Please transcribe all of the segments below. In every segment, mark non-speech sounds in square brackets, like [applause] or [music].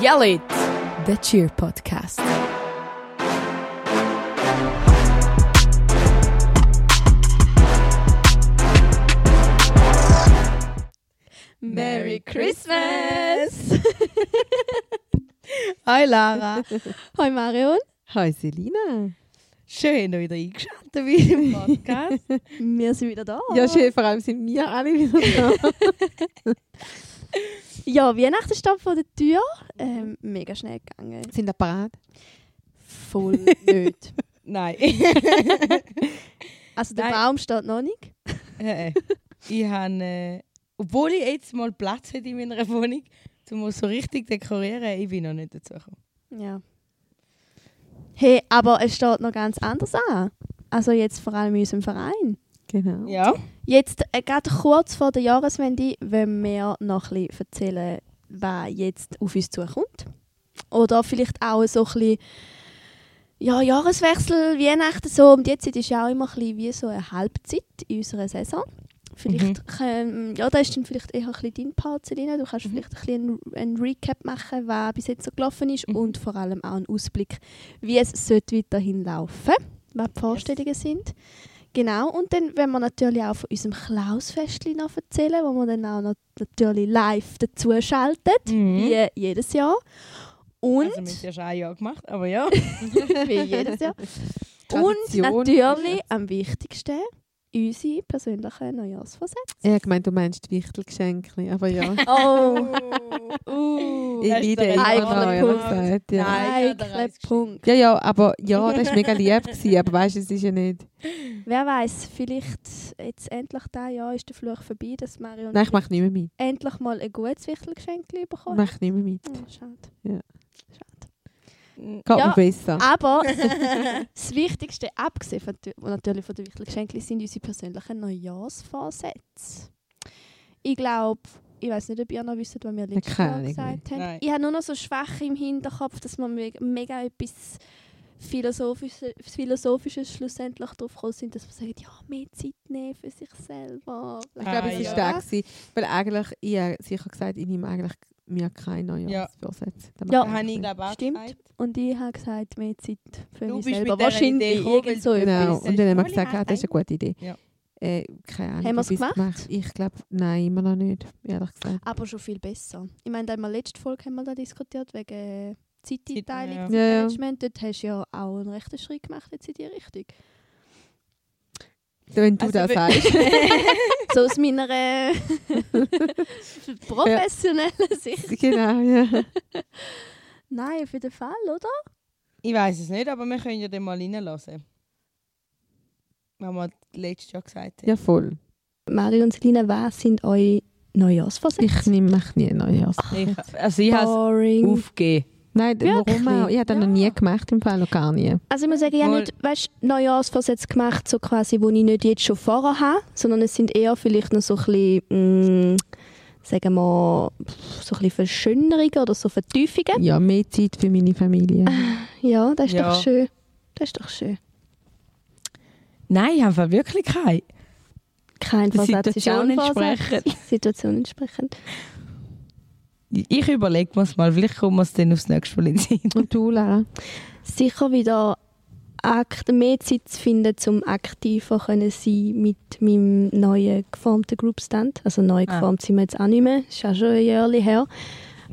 Yell It, der Cheer Podcast. Merry Christmas! [laughs] Hi Lara. Hoi Marion. Hi Selina. Schön, dass wieder eingeschaltet bist im Podcast. [laughs] Wir sind wieder da. Ja, schön, vor allem sind wir alle wieder da. [laughs] Ja, Weihnachten steht vor der Tür. Ähm, mega schnell gegangen. sind wir parat? Voll [laughs] nicht. Nein. [laughs] Also der Nein. Baum steht noch nicht. Äh, ich habe, äh, obwohl ich jetzt mal Platz hätte in meiner Wohnung, um mal so richtig dekorieren, ich bin noch nicht dazu gekommen. Ja. Hey, aber es steht noch ganz anders an. Also jetzt vor allem in unserem Verein. Genau. Ja. Jetzt, äh, gerade kurz vor der Jahreswende, wollen wir noch ein bisschen erzählen, was jetzt auf uns zukommt. Oder vielleicht auch so ein bisschen, ja, Jahreswechsel, Weihnachten so. Und jetzt ist ja auch immer ein bisschen wie so eine Halbzeit in unserer Saison. Vielleicht, können, ja, da ist dann vielleicht eher ein bisschen dein Part, Selina. Du kannst vielleicht ein bisschen einen, Recap machen, was bis jetzt so gelaufen ist Mhm. und vor allem auch einen Ausblick, wie es sollte weiterhin laufen was die Vorstellungen sind. Genau, und dann wollen wir natürlich auch von unserem Klausfestli noch erzählen, wo wir dann auch noch natürlich live dazu schalten, Mhm. wie jedes Jahr. Und Also, wir haben es ja schon ein Jahr gemacht, aber ja. [laughs] wie jedes Jahr. [laughs] Und Tradition. natürlich am wichtigsten unsere persönlichen Neujahrsvorsätze. Ich habe gemeint, du meinst Wichtelgeschenke, aber ja. [laughs] Oh, uh, Ich liebe der Punkt. Ja. Nein. ja, Punkt. ja, ja, aber ja, das war mega lieb, gewesen, aber weißt du, es ist ja nicht... Wer weiß, vielleicht jetzt endlich dieses Jahr ist der Fluch vorbei, dass Mario Nein, ich mache nicht mehr mit. endlich mal ein gutes Wichtelgeschenk Ich bekommen mache nicht mehr mit. Oh, schade. Ja. Schade. Geht Ja. mir besser. Aber [laughs] das Wichtigste, abgesehen von, natürlich von den Wichtelgeschenken, sind unsere persönlichen Neujahrsvorsätze. Ich glaube, ich weiß nicht, ob ihr noch wisst, was wir letztes Jahr gesagt haben. Nein. Ich habe nur noch so schwach im Hinterkopf, dass me- mega etwas Philosophisches, Philosophisches schlussendlich drauf gekommen sind, dass wir sagen, ja, mehr Zeit nehmen für sich selber. Ich glaube, es Ah, war ja. der, gewesen, weil eigentlich, ich habe sicher gesagt, ich nehme eigentlich mir keine Neujahrsvorsätze. Das Ja. Habe ich, glaube auch Stimmt. gesagt. Und ich habe gesagt, mehr Zeit für Du mich bist selber. Wahrscheinlich irgend so Genau, und dann haben wir gesagt, ah, das ist eine gute Idee. Ja. Äh, keine Ahnung. Haben wir es ich's gemacht? Ich glaube, nein, immer noch nicht, ehrlich gesagt. Aber schon viel besser. Ich meine, in der letzten Folge haben wir da diskutiert wegen Zeiteinteilung, ja. Ja, ja. Management. Dort hast du ja auch einen rechten Schritt gemacht jetzt in die Richtung. Wenn du Also, das sagst. [laughs] so aus meiner äh, [laughs] professionellen Sicht. genau, ja. [laughs] Nein, auf jeden Fall, oder? Ich weiß es nicht, aber wir können ja den mal reinlassen. Was wir letztes Jahr gesagt haben. Ja, voll. Mario und Selina, was sind eure Neujahrsvorsätze? Ich nehme mich nie Neujahrs. Ich, also ich habe es aufgegeben. Nein, Wirklich? warum auch? Ich habe das noch nie Ja. gemacht, im Fall noch gar nie. Also ich muss sagen, ich habe nicht weißt, Neujahrsvorsätze gemacht, so quasi, wo ich nicht jetzt schon vorher habe, sondern es sind eher vielleicht noch so ein bisschen, mh, sagen wir, so ein bisschen Verschönerungen oder so Vertiefungen. Ja, mehr Zeit für meine Familie. [laughs] Ja, das ist Ja. doch schön. Das ist doch schön. Nein, ich habe wirklich keinen. Kein Vorsatz ist auch Situation ein Vorsatz. entsprechend. [laughs] Situation entsprechend. Ich überlege mir es mal, vielleicht kommen wir es dann aufs nächste Mal in den Sinn. Und du, Lara? Sicher wieder akt mehr Zeit zu finden, um aktiver können sein mit meinem neuen geformten Groupstand. Also neu Ah. geformt sind wir jetzt auch nicht mehr, ist auch schon ein Jahr her.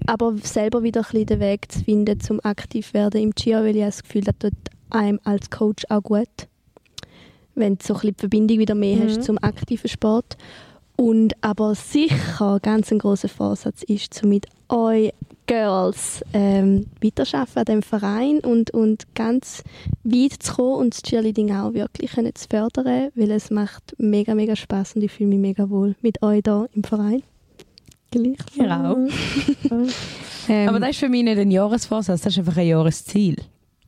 Aber selber wieder ein bisschen den Weg zu finden, um aktiv zu werden im Chia, weil ich habe das Gefühl, das tut einem als Coach auch gut. Wenn du so ein bisschen die Verbindung wieder mehr Mhm. hast zum aktiven Sport. Und aber sicher ganz ein großer Vorsatz ist, so mit euch Girls ähm, weiterarbeiten an diesem Verein und, und ganz weit zu kommen und das Cheerleading auch wirklich können zu fördern, weil es macht mega, mega Spaß und ich fühle mich mega wohl mit euch da im Verein. Gleich. Ja auch. [laughs] Ähm, Aber das ist für mich nicht ein Jahresvorsatz, das ist einfach ein Jahresziel.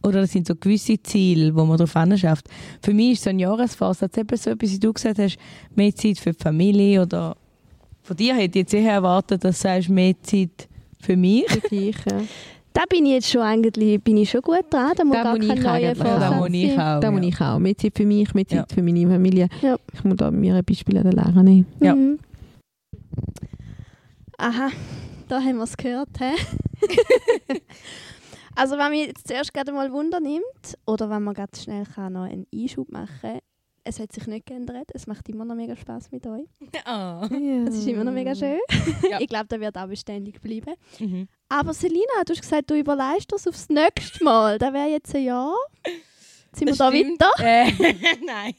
Oder das sind so gewisse Ziele, wo man darauf schafft. Für mich ist so ein Jahresvorsatz eben so etwas, wie du gesagt hast, mehr Zeit für die Familie oder von dir hätte ich jetzt eher erwartet, dass du sagst, mehr Zeit für mich. für dich, ja. [laughs] Da bin ich jetzt schon eigentlich bin ich schon gut dran, da muss Da gar muss ich. Vorsatz Da muss ich auch. Da ja. muss ich auch. Mehr Zeit für mich, mehr Zeit Ja. für meine Familie. Ja. Ich muss da mir ein Beispiel an der Lara nehmen. Ja. Mhm. Aha, Da haben wir es gehört. He? [laughs] also wenn mich jetzt zuerst gerade mal Wunder nimmt, oder wenn man gerade schnell kann noch einen Einschub machen kann, es hat sich nicht geändert. Es macht immer noch mega Spaß mit euch. [laughs] Oh. Es ist immer noch mega schön. Ja. ich glaube, der wird auch beständig bleiben. Mhm. Aber Selina, du hast gesagt, du überleist das aufs nächste Mal. Das wäre jetzt ein Jahr. Sind wir Das da weiter? [laughs] Äh, nein.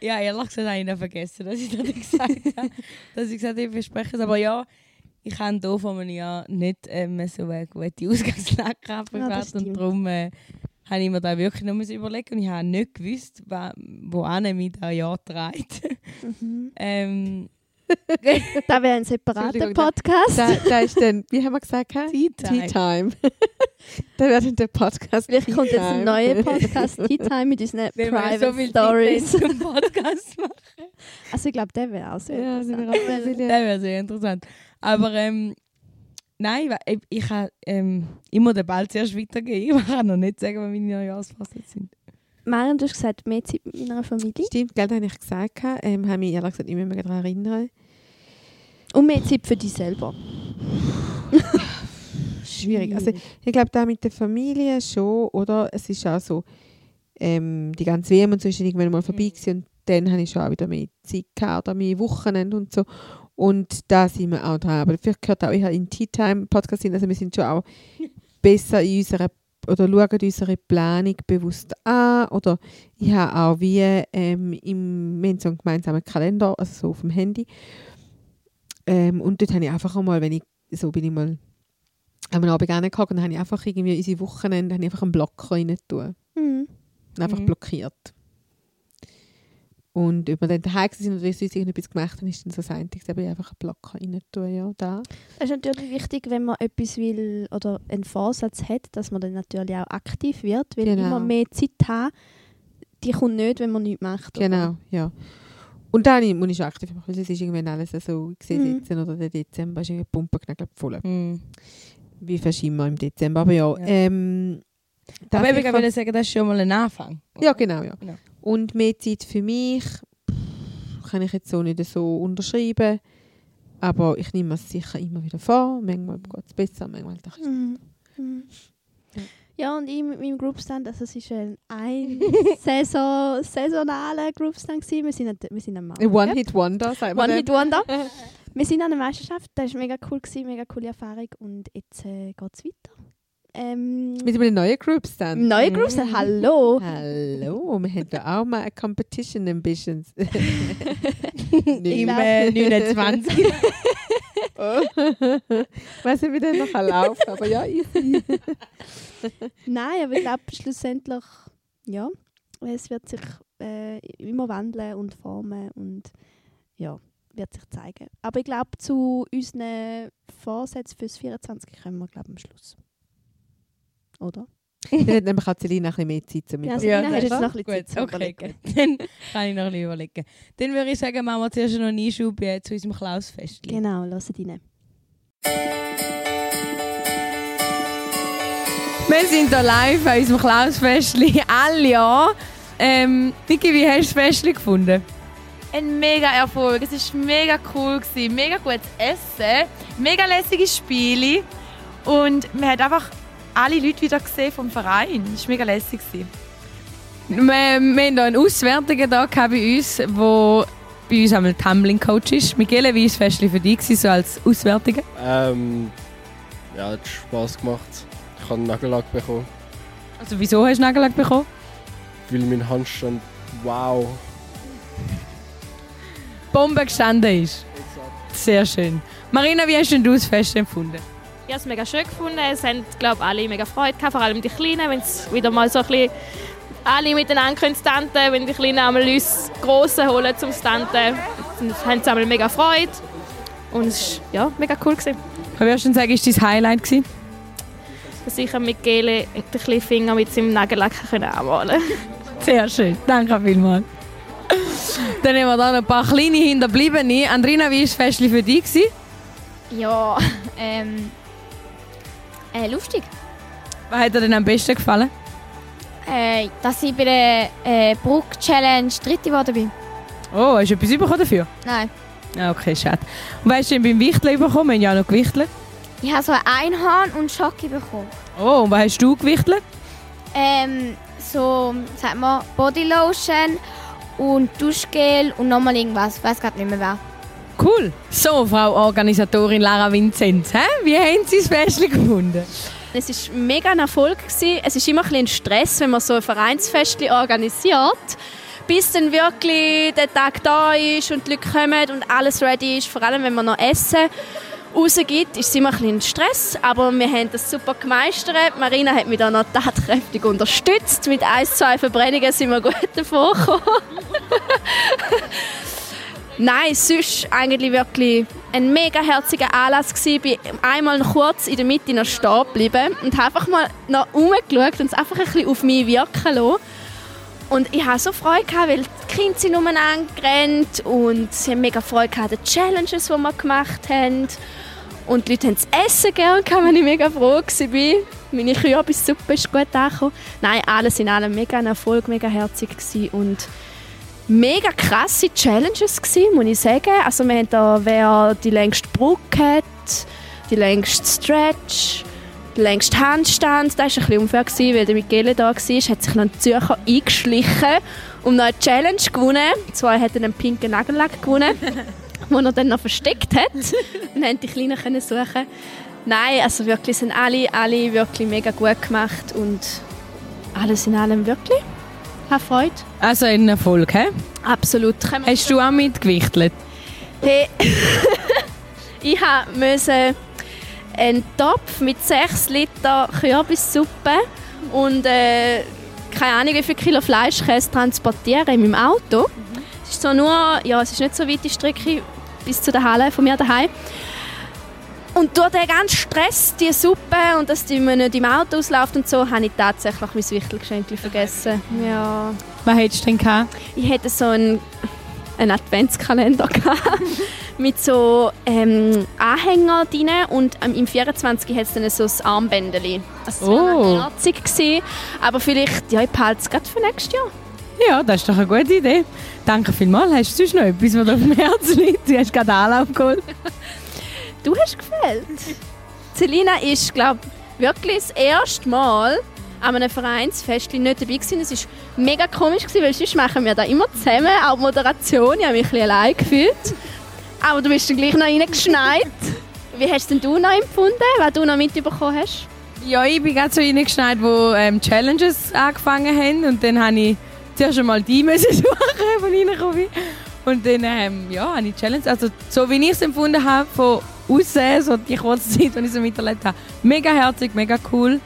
Ja, ehrlich gesagt habe ich noch vergessen, dass ich das gesagt [laughs] habe. dass ich gesagt habe, ich verspreche es. Aber ja, ich habe hier vor einem Jahr nicht ähm, so eine gute Ausgangslage gehabt. Ja, und darum äh, habe ich mir da wirklich noch überlegen und ich habe nicht gewusst, wohin mich das Jahr trägt. Mhm. [laughs] ähm, [laughs] Das wäre ein separater da- Podcast. Da, da ist dann, wie haben wir gesagt? Tea Time. Tea Time. [laughs] da wird dann der Podcast Vielleicht Tea kommt jetzt ein neuer Podcast Tea Time mit unseren wir Private so viel Stories. Zum Podcast machen. Also ich glaube, der wäre auch sehr Ja, interessant. Das wäre sehr interessant. Aber ähm, nein, ich, ich, ähm, ich muss den Ball zuerst weitergeben. [laughs] Ich kann noch nicht sagen, was meine Neujahrsfassungen sind. Marion, du hast gesagt, mehr Zeit mit meiner Familie. Stimmt, gell, das habe ich gesagt. Ähm, habe mich ehrlich gesagt nicht mehr daran erinnern. Und mehr Zeit für dich selber. [laughs] Schwierig. Also, ich glaube, da mit der Familie schon, oder? Es ist auch so, ähm, die ganze WM und so ist irgendwann mal vorbei gewesen und dann habe ich schon auch wieder mehr Zeit gehabt oder mehr Wochenende und so. Und da sind wir auch dran. Aber vielleicht gehört auch eher in Tea Time Podcast hin. Also wir sind schon auch besser in unserer oder schauen unsere Planung bewusst an. Oder ich habe auch wie ähm, im, wir haben so einen gemeinsamen Kalender, also so auf dem Handy. Ähm, und dort habe ich einfach einmal, wenn ich, so bin ich mal am Abend reingehockt und dann habe ich einfach irgendwie unsere Wochenende habe ich einfach einen Block rein tun. Mhm. Einfach Mhm. blockiert. Und wir dann daheim sind oder sonst irgendetwas gemacht haben, ist dann so das Einzige, eben einfach einen Block rein tun, ja, da. Das ist natürlich wichtig, wenn man etwas will oder einen Vorsatz hat, dass man dann natürlich auch aktiv wird, weil Genau. immer mehr Zeit haben, die kommt nicht, wenn man nichts macht. oder? Genau, ja. Und dann muss ich aktiv machen, weil es ist irgendwann alles so, ich sehe Mhm. jetzt, oder der Dezember ist irgendwie Pumpenknägel voll. Mhm. Wie verschieben wir im Dezember, aber ja. Ja. Ähm, Aber ich ich würde sagen, das ist schon mal ein Anfang. Ja, genau, ja. Genau. Und mehr Zeit für mich pff, kann ich jetzt so nicht so unterschreiben. Aber ich nehme es sicher immer wieder vor. Manchmal geht es besser, manchmal doch. Mhm. Mhm. Ja. Ja, und ich mit meinem Groupstand, also es war ein, ein [laughs] Saison, saisonaler Groupstand. gewesen. Wir sind, wir sind ein Mann. One-Hit-Wonder, sagt man. One dann. Hit Wonder. [laughs] [laughs] Wir sind an einer Meisterschaft, das war mega cool, gewesen, mega coole Erfahrung und jetzt äh, geht es weiter. Ähm, Mit einem neuen Group Stand. neue Groupstand, hallo! Hallo, wir haben da auch mal eine Competition Ambitions. Im äh, 29. oh. Ich weiß nicht, wie der noch läuft, aber ja, easy. [laughs] Nein, aber ich glaube schlussendlich, ja, es wird sich äh, immer wandeln und formen und ja, wird sich zeigen. Aber ich glaube, zu unseren Vorsätzen fürs 24 kommen wir, glaube am Schluss. Oder? [laughs] Dann hat nämlich auch Celina ein bisschen mehr Zeit zum Ja, Überlegen. Selina, hast jetzt das noch ein ist bisschen gut. Zeit zum Okay, Überlegen? gut. Dann kann ich noch ein bisschen überlegen. Dann würde ich sagen, machen wir zuerst noch einen Einschub zu unserem Klausfest. Genau, lass rein. Wir sind hier live an unserem Klausfestli. Alle Jahr. Ähm, Niki, wie hast du das Festli gefunden? ein mega Erfolg. Es war mega cool, gewesen, mega gutes Essen, mega lässige Spiele und man hat einfach alle Leute wieder gesehen vom Verein. Es war mega lässig. Wir, wir haben hier einen Auswärtigen da bei uns, wo bei uns einmal Tumbling-Coach ist. Michele, wie war das für dich so als Auswärtiger? Ähm, ja, hat Spass gemacht. Ich habe einen Nagellack bekommen, Also wieso hast du Nagellack bekommen? weil mein Handstand wow. Bombe gestanden ist. Sehr schön. Marina, wie hast denn du das Fest empfunden? Ich habe es mega schön gefunden. Es haben, glaube alle mega Freude gehabt, vor allem die Kleinen, wenn es wieder mal so ein bisschen alle miteinander können stunten, wenn die Kleinen einmal uns Grossen holen zum Stunten, dann haben sie einmal mega Freude. Und es war ja, mega cool. Gewesen. Was würdest du denn sagen, ist dein Highlight gewesen? Dass ich mit Gele den kleinen Finger mit seinem Nagellack können anmalen Sehr schön, danke vielmals. Dann haben wir da noch ein paar kleine Hinterbliebene. Andrina, wie war das Festli für dich? gewesen? Ja, [laughs] ähm, äh, lustig. Was hat dir denn am besten gefallen? Äh, dass ich bei der äh, Brook-Challenge dritte geworden bin. Oh, hast du etwas bekommen dafür? Nein. Ah, Okay, schade. Und was hast du denn beim Wichteln bekommen? Wir haben ja auch noch gewichtelt. Ich habe so ein Einhorn und Schoki bekommen. Oh, und was hast du gewichtelt? Ähm, so, sag mal, Bodylotion und Duschgel und nochmal irgendwas. Ich weiß gerade nicht mehr wer. Cool. So, Frau Organisatorin Lara Vinzenz, hä? wie haben Sie das Festchen gefunden? Es war mega ein Erfolg. Gewesen. Es ist immer ein bisschen Stress, wenn man so ein Vereinsfest organisiert. Bis dann wirklich der Tag da ist und die Leute kommen und alles ready ist. Vor allem, wenn man noch Essen rausgibt, ist es immer ein bisschen Stress. Aber wir haben das super gemeistert. Marina hat mich dann noch tatkräftig unterstützt. Mit ein, zwei Verbrennungen sind wir gut [laughs] davor gekommen. Nein, sonst eigentlich wirklich ein mega herziger Anlass gewesen. Ich bin einmal kurz in der Mitte noch stehen geblieben und habe einfach mal noch umgeschaut und es einfach ein bisschen auf mich wirken lassen. Und ich hatte so Freude, gehabt, weil die Kinder sind umeinander gerannt und sie haben mega Freude an den Challenges, die wir gemacht haben. Und die Leute haben das Essen gerne gehabt, wenn ich mega froh war. Meine Kürbissuppe ist gut angekommen. Nein, alles in allem mega ein Erfolg, mega herzig gewesen und mega krasse Challenges gewesen, muss ich sagen. Also wir haben da, wer die längste Brücke hat, die längste Stretch, den längsten Handstand. Das war ein bisschen unfair, gewesen, weil der Michele da war, hat sich noch ein Zürcher eingeschlichen und noch eine Challenge gewonnen. Zwei hat einen pinken Nagellack gewonnen, [laughs] den er dann noch versteckt hat. Dann haben die Kleinen können suchen. Nein, also wirklich sind alle, alle wirklich mega gut gemacht und alles in allem wirklich. Hat Freude. Also ein Erfolg, hä? Absolut. Können Hast du auch mitgewichtelt? Hey. [laughs] ich musste einen Topf mit 6 Liter Kürbissuppe und äh, keine Ahnung wie viel Kilo Fleischkäse transportieren in meinem Auto. Es ist so nur, ja, es ist nicht so weit die Strecke bis zu der Halle von mir daheim. Und durch den ganzen Stress, die Suppe und dass die mir nicht im Auto ausläuft und so, habe ich tatsächlich mein Wichtelgeschenk vergessen. Ja. Was hättest du denn gehabt? Ich hätte so einen, einen Adventskalender [laughs] gehabt, mit so ähm, Anhänger drin und ähm, im 24 hat es dann so ein Armbändeli. Also Oh. wäre herzig gewesen, aber vielleicht, ja, ich behalte es gerade für nächstes Jahr. Ja, das ist doch eine gute Idee. Danke vielmals. Hast du sonst noch etwas, was auf dem Herzen liegt? Du hast gerade Anlauf geholt. [laughs] Du hast gefällt. Selina ist, glaube wirklich das erste Mal an einem Vereinsfest nicht dabei gewesen. Es war mega komisch, gewesen, weil sonst machen wir da immer zusammen, auch die Moderation. Ich habe mich ein bisschen allein gefühlt. Aber du bist dann gleich noch reingeschneit. Wie hast denn du noch empfunden, was du noch mitbekommen hast? Ja, ich bin gerade so reingeschneit, wo ähm, Challenges angefangen haben. Und dann habe ich zuerst einmal die [laughs] müssen suchen, von reingekommen bin. Und dann ähm, ja, habe ich Challenge. Also, so wie ich es empfunden habe, von außen, so die kurze Zeit, die ich so miterlebt habe. Mega herzig, mega cool.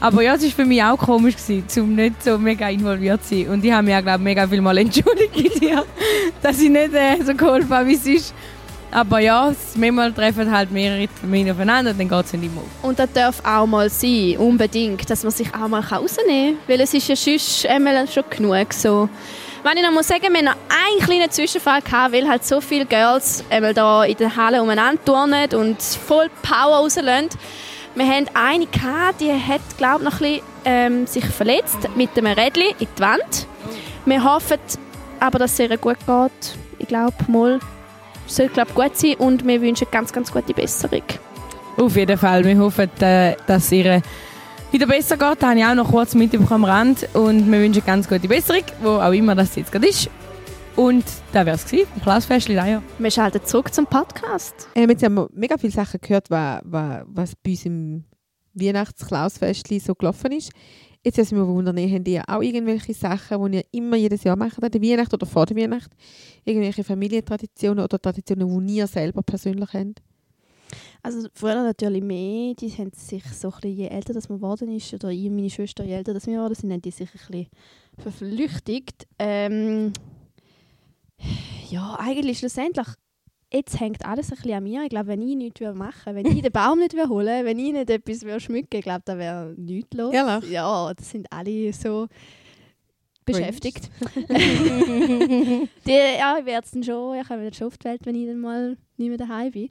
Aber ja, es war für mich auch komisch, um nicht so mega involviert zu sein. Und ich habe mich auch, glaube mega viel mal entschuldigt [laughs] dass ich nicht äh, so geholfen habe, wie es ist. Aber ja, manchmal treffen halt mehrere Termine aufeinander und dann geht es nicht immer auf. Und das darf auch mal sein, unbedingt, dass man sich auch mal rausnehmen kann. Weil es ist ja sonst einmal schon genug so. Wenn ich noch muss sagen, wir haben noch einen kleinen Zwischenfall gehabt, weil halt so viele Girls einmal da in der Halle umeinander turnen und voll Power rauslassen. Wir haben eine gehabt, die hat, glaube noch ein bisschen, ähm, sich verletzt mit einem Rädchen in die Wand. Wir hoffen aber, dass es ihr gut geht. Ich glaube, mal soll glaub, gut sein und wir wünschen ganz, ganz gute Besserung. Auf jeden Fall. Wir hoffen, äh, dass ihr wieder besser geht. Das habe ich auch noch kurz mitbekommen am Rand. Und wir wünschen ganz gute Besserung, wo auch immer das jetzt gerade ist. Und das wäre es gewesen, vom Klassfestchen ja. Wir schalten zurück zum Podcast. Ähm, jetzt haben wir mega viele Sachen gehört, was, was, was bei uns im Weihnachts-Klausfest so gelaufen ist. Jetzt ist mir wundern, habt ihr auch irgendwelche Sachen, die ihr immer jedes Jahr macht, an der Weihnacht oder vor der Weihnacht? Irgendwelche Familientraditionen oder Traditionen, die ihr selber persönlich habt? Also früher natürlich mehr, die haben sich so ein bisschen, je älter das man geworden ist, oder ich meine Schwester, je älter das wir geworden sind, haben die sich ein bisschen verflüchtigt. Ähm, ja, eigentlich schlussendlich, jetzt hängt alles ein bisschen an mir. Ich glaube, wenn ich nichts machen würde, wenn ich den Baum nicht würde holen wenn ich nicht etwas würde schmücken würde, ich glaube, da wäre nichts los. Ehrlich? Ja, das sind alle so beschäftigt. [laughs] die, ja, ich werde es dann schon, ich komme dann schon auf die Welt, wenn ich dann mal nicht mehr daheim bin.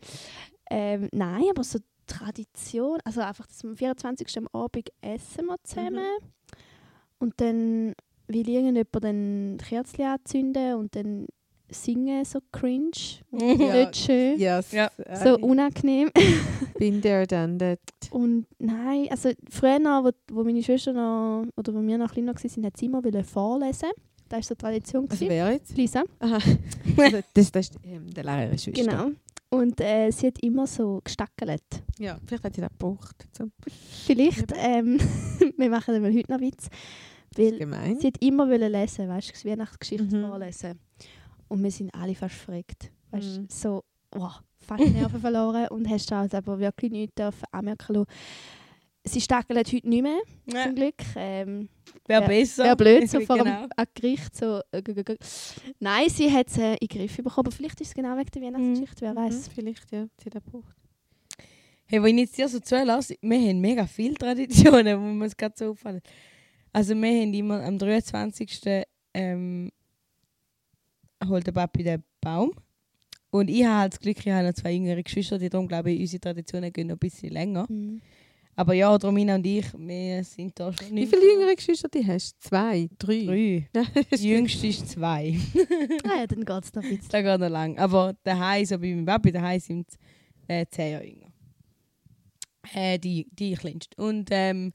Ähm, nein, aber so Tradition, also einfach, dass wir am 24. am Abend essen wir zusammen und dann will irgendjemand dann die Kerzen anzünden und dann Singen so cringe. Ja. Nicht schön. Yes. Ja. So unangenehm. [laughs] Bin there, done that. Und nein, also früher, noch, wo, wo meine Schwester noch, oder wo wir noch kleiner waren, hat sie immer wollen vorlesen. Das war so Tradition. Also gewesen. wer jetzt? Lisa. Aha. [laughs] Also, das, das ist ähm, der Lehrer Schwester. Genau. Und äh, sie hat immer so gestackelt. Ja, vielleicht hat sie das gebraucht. So. Vielleicht, ähm, [laughs] wir machen dann mal heute noch Witz. Weil Gemein. sie hat immer wollen lesen, weißt du, Weihnachtsgeschichte Mhm. vorlesen. Und wir sind alle fast verrückt. Weißt du, Mhm. so, wow, fast Nerven [laughs] verloren und hast daraus aber wirklich nichts dürfen anmerken lassen. Sie stackelt heute nicht mehr, Ja, zum Glück. Ähm, Wäre Ja, besser. Wäre blöd, so [laughs] vor genau. dem am Gericht so. Äh, Nein, sie hat es äh, in den Griff bekommen. Aber vielleicht ist es genau wegen der Weihnachtsgeschichte, wer weiß. Mhm, vielleicht, ja, sie hat gebraucht. Hey, wenn ich jetzt dir so zulasse, wir haben mega viele Traditionen, [laughs] wo mir es gerade so auffallen. Also wir haben immer am 23. Ähm, holt der Papi den Baum. Und ich habe halt das Glück, ich habe noch zwei jüngere Geschwister, die darum glaube ich, unsere Traditionen gehen noch ein bisschen länger. Mhm. Aber ja, Romina und ich, wir sind da schon Wie viele jüngere Geschwister die hast du? Zwei? Drei? Drei. [laughs] Die jüngste ist zwei. [laughs] Ah ja, dann geht es noch ein bisschen. [laughs] Das geht noch lang. Aber daheim, so bei meinem Papi, daheim sind äh, zehn Jahre jünger. Äh, die, die kleinste. Und ähm,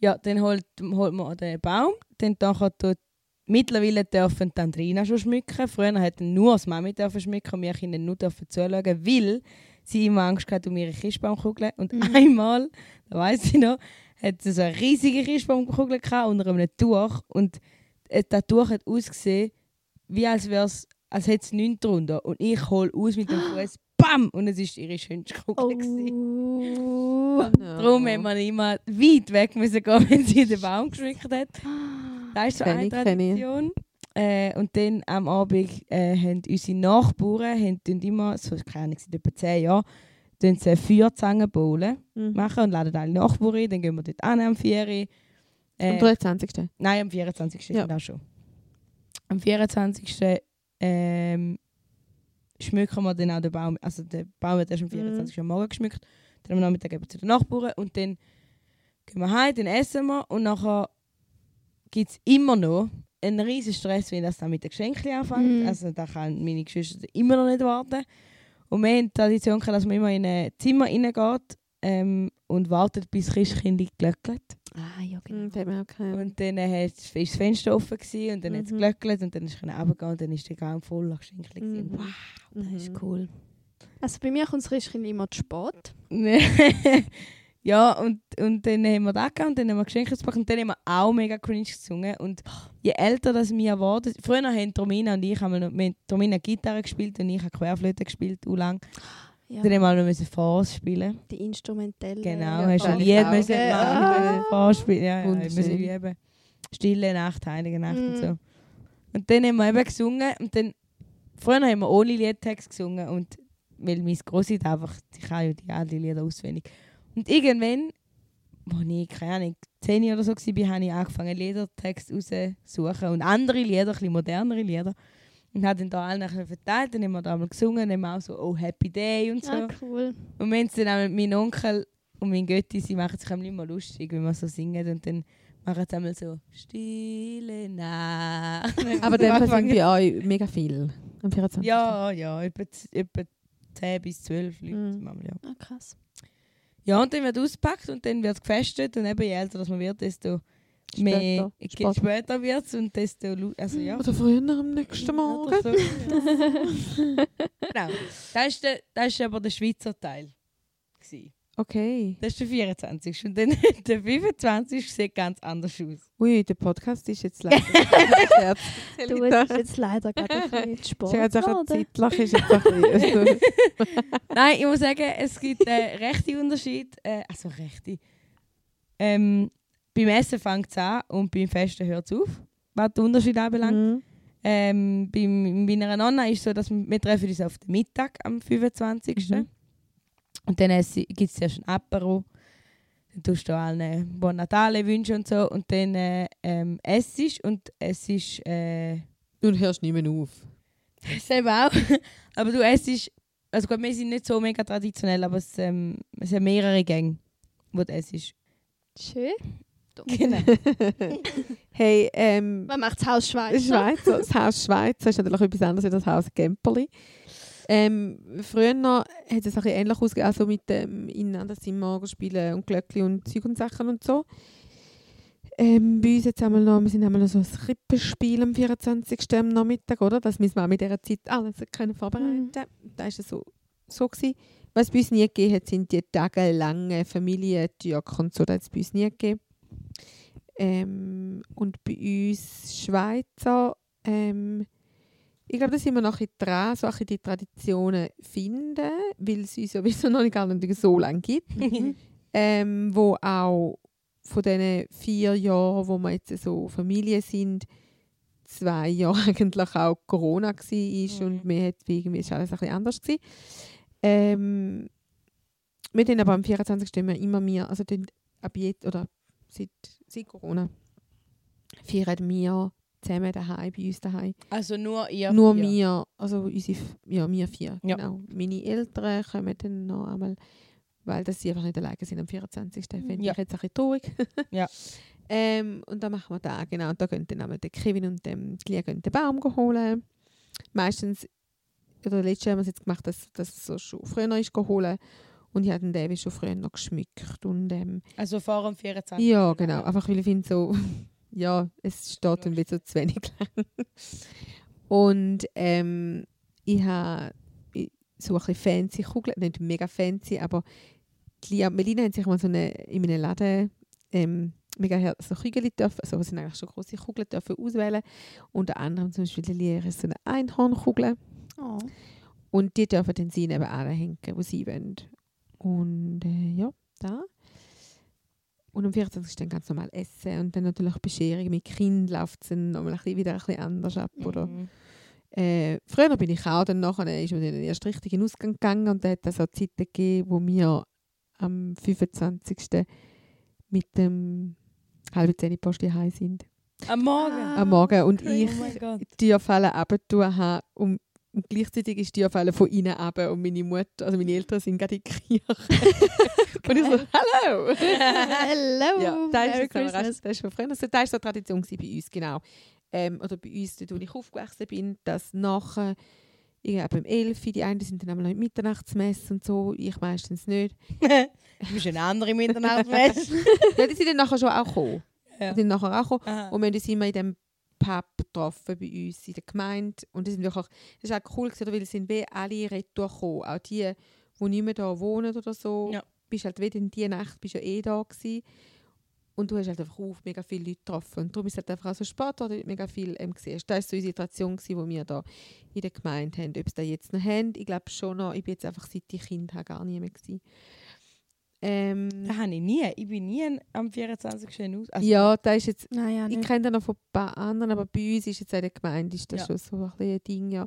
ja, dann holt, holt man den Baum. Dann nachher tut, mittlerweile dürfen die Andrina schon schmücken. Früher hat nur das Mami dürfen schmücken und wir Kinder nur dürfen zuschauen, weil sie immer Angst hatte um ihre Christbaumkugel. Und Mhm. einmal, da weiß ich noch, hat sie so eine riesige Christbaumkugel gehabt unter einem Tuch. Und äh, das Tuch hat ausgesehen, wie als wär's, als hätte es nichts drunter. Und ich hole aus mit dem [gasps] Fuß, bam! Und es war ihre schönste Kugel. gewesen. Oh. Darum haben wir immer weit weg müssen gehen, [laughs] wenn sie den Baum geschmückt hat. [gasps] Das ist so eine. Tradition. Äh, und dann am Abend äh, haben unsere Nachbarn haben immer, so keine Ahnung, seit etwa 10 Jahren, tun sie Feuerzangenbowlen Mhm. machen und laden alle Nachbarn ein. Dann gehen wir dort an am 4 Uhr. Am Äh, 23. Nein, am 24. Ja. Auch schon. Am 24. Ähm, schmücken wir dann auch den Baum. Also der Baum wird erst am Mhm. 24. am Morgen geschmückt. Dann am Nachmittag geben wir zu den Nachbarn und dann gehen wir heim, dann essen wir und nachher gibt es immer noch einen riesen Stress, wenn das dann mit den Geschenken anfängt. Mhm. Also da kann meine Geschwister immer noch nicht warten. Und wir haben die Tradition, dass man immer in ein Zimmer reingeht ähm, und wartet, bis das Christkind glöckelt. Ah, ja, genau. Mhm, auch keinen. Und dann äh, ist das Fenster offen gewesen, und dann hat es Mhm. geglöckelt und dann ist es runtergegangen und dann ist der Gaum voll Geschenke. Mhm. Wow. Das ist Mhm. cool. Also bei mir kommt das Christkind immer zu spät. [laughs] [laughs] ja, und, und dann haben wir das und dann haben wir Geschenke gepackt und dann haben wir auch mega cringe gesungen. Und je älter das wir wurden, früher haben Romina und ich, haben wir noch, wir haben Romina Gitarre gespielt und ich habe Querflöte gespielt, u lang. Ja. Dann haben wir noch Voraus spielen. Die instrumentelle. Genau, Ja, hast du Lied müssen Ja. machen, vorspielen. Ja, ja, wir Wunderschön. müssen üben. Stille Nacht, Heilige Nacht und Mhm. so. Und dann haben wir eben gesungen und dann, früher haben wir ohne Liedtext gesungen und weil mein Grossi einfach, ich kann ja die alle Lieder auswendig. Und irgendwann, als ich, keine Ahnung, 10 oder so war, habe ich angefangen, Liedertext rauszusuchen und andere Lieder, ein modernere Lieder. Und habe dann da allen verteilt, dann haben wir da mal gesungen, dann auch so «Oh, Happy Day» und so. Ah, cool. Und haben es dann auch mit meinem Onkel und meinem Götti, sie machen sich immer lustig, wenn wir so singen. Und dann machen sie einmal so «Stille Nacht». [laughs] Aber dann sind bei euch mega viel. Am 24. Ja, ja, etwa, etwa 10 bis 12 Leute. Manchmal, Ja. Ah, krass. Ja, und dann wird ausgepackt und dann wird gefestet. Und eben je älter das man wird, desto mehr Später. später, wird es und desto also ja. Oder früher am nächsten Morgen. So. [laughs] genau. Das ist, der, das ist aber der Schweizer Teil. Gewesen. Okay. Das ist der 24. Und dann [laughs] der 25. sieht ganz anders aus. Ui, der Podcast ist jetzt [laughs] leider. Du, es ist jetzt leider gerade ein bisschen [laughs] spät Ich zeitlich ist jetzt ein bisschen. Nein, ich muss sagen, es gibt einen rechten Unterschied. Äh, also rechte. Ähm, beim Essen fängt es an und beim Festen hört es auf, was den Unterschied anbelangt. Mhm. Ähm, bei einer Nonna ist es so, dass wir, wir treffen uns auf den Mittag am 25. Mhm. Und dann gibt es erst ein Apero. Dann tust du allen Buon Natale wünschen und so. Und dann äh, ähm, essst und es ist... Äh, Du hörst nicht mehr auf. [laughs] Selber auch. [laughs] aber du essst. Also gut, wir sind nicht so mega traditionell, aber es, ähm, es sind mehrere Gänge, wo du essst. Schön. [laughs] Genau. hey, ähm, Man macht das Haus Schweiz. Schweizer, das Haus Schweizer ist natürlich etwas anderes als das Haus Gemperli. Ähm, früher hat es ein bisschen ähnlich ausgesehen, also mit dem ineinander morgen spielen und Glöckli und Zeug und Sachen und so. Ähm, bei uns jetzt einmal noch, wir sind einmal noch so ein Krippenspiel am 24. am Nachmittag, oder? Das müssen wir auch mit dieser Zeit alles können vorbereiten. Mhm. Da war es so, so. Gewesen. Was es bei uns nie gegeben hat, sind die tagelangen Familientürke und so. Das hat es bei uns nie gegeben. Ähm, und bei uns Schweizer, ähm, ich glaube, da sind wir noch ein dran, so ein die Traditionen finden, weil es uns sowieso [laughs] noch nicht gar nicht so lange gibt. [laughs] ähm, wo auch von diesen vier Jahren, wo wir jetzt so Familie sind, zwei [laughs] Jahre eigentlich auch Corona war Mhm. und mir hat irgendwie ist alles ein bisschen anders gewesen. Ähm, wir tun aber am 24. immer immer mehr, also ab jetzt, oder seit, seit Corona, feiern wir zusammen daheim, bei uns daheim. Also nur ihr Nur vier. wir, also unsere, ja, wir vier, Ja. genau. Meine Eltern kommen dann noch einmal, weil sie einfach nicht alleine sind am 24. Fände Ja. ich jetzt ein bisschen traurig. [laughs] Ja. ähm, und dann machen wir da, genau. Und da gehen dann einmal der Kevin und ähm, die Lia den Baum holen. Meistens, oder letztes Jahr haben wir es jetzt gemacht, dass das so schon früher ist holen. Und ich habe den David schon früher noch geschmückt. Und, ähm, Also vor dem 24. ja, genau. Einfach weil ich finde so, ja, es steht dann wieder zu wenig lang. Und ähm, ich habe so ein bisschen fancy Kugeln, nicht mega fancy, aber die Lia und Melina haben sich mal so eine, in einem Laden ähm, mega so Kügel dürfen, also sind eigentlich schon große Kugeln dürfen auswählen. Unter anderem zum Beispiel die Lia ist so eine Einhornkugel. Oh. Und die dürfen dann sie neben anhängen, wo sie wollen. Und äh, ja, da. Und am 24. dann ganz normal essen. Und dann natürlich Bescherung mit Kind läuft es dann nochmal ein bisschen, wieder ein bisschen anders ab. Oder? Mhm. Äh, früher bin ich auch, dann nachher ist man dann erst richtig in den Ausgang gegangen und da hat es auch Zeiten gegeben, wo wir am 25. mit dem halben zehn Post heim sind. Am Morgen. Am Morgen. Und crazy. ich oh die Fallen abtun habe und, und gleichzeitig ist die Fallen von innen runter und meine Mutter, also meine Eltern sind gerade in der Kirche. [laughs] und ich so, hallo! [laughs] Hello, ja, das ist, Merry aber Christmas. das ist von früher. Das war so eine Tradition bei uns, genau. Ähm, oder bei uns, dort, wo ich aufgewachsen bin, dass nachher, ich um 11 Uhr, die einen sind dann einmal Mitternachtsmesse und so, ich meistens nicht. [laughs] Du bist eine andere Mitternachtsmesse. ja, die sind dann nachher schon auch gekommen. Ja. Die sind nachher auch gekommen. Aha. Und wir haben uns immer in dem Pub getroffen bei uns in der Gemeinde. Und das, sind wirklich, das ist auch cool, gewesen, weil es sind wie alle retour gekommen. Auch die, die nicht mehr da wohnen oder so. Ja. Bist halt wieder in dieser Nacht bist ja eh da gewesen. Und du hast halt einfach auf mega viele Leute getroffen. Und darum ist es halt einfach auch so spät, wo du mega viel ähm, gesehen. Das war so unsere Situation, die wir da in der Gemeinde haben. Ob sie das jetzt noch haben, ich glaube schon noch. Ich bin jetzt einfach seit ich Kind habe gar nie mehr gewesen. Ähm, Das habe ich nie. Ich bin nie am 24. aus. Also, ja, da ist jetzt Nein, ja, Ich kenne das noch von ein paar anderen, aber bei uns ist jetzt in der Gemeinde ist das Ja. schon so ein, bisschen ein Ding, ja.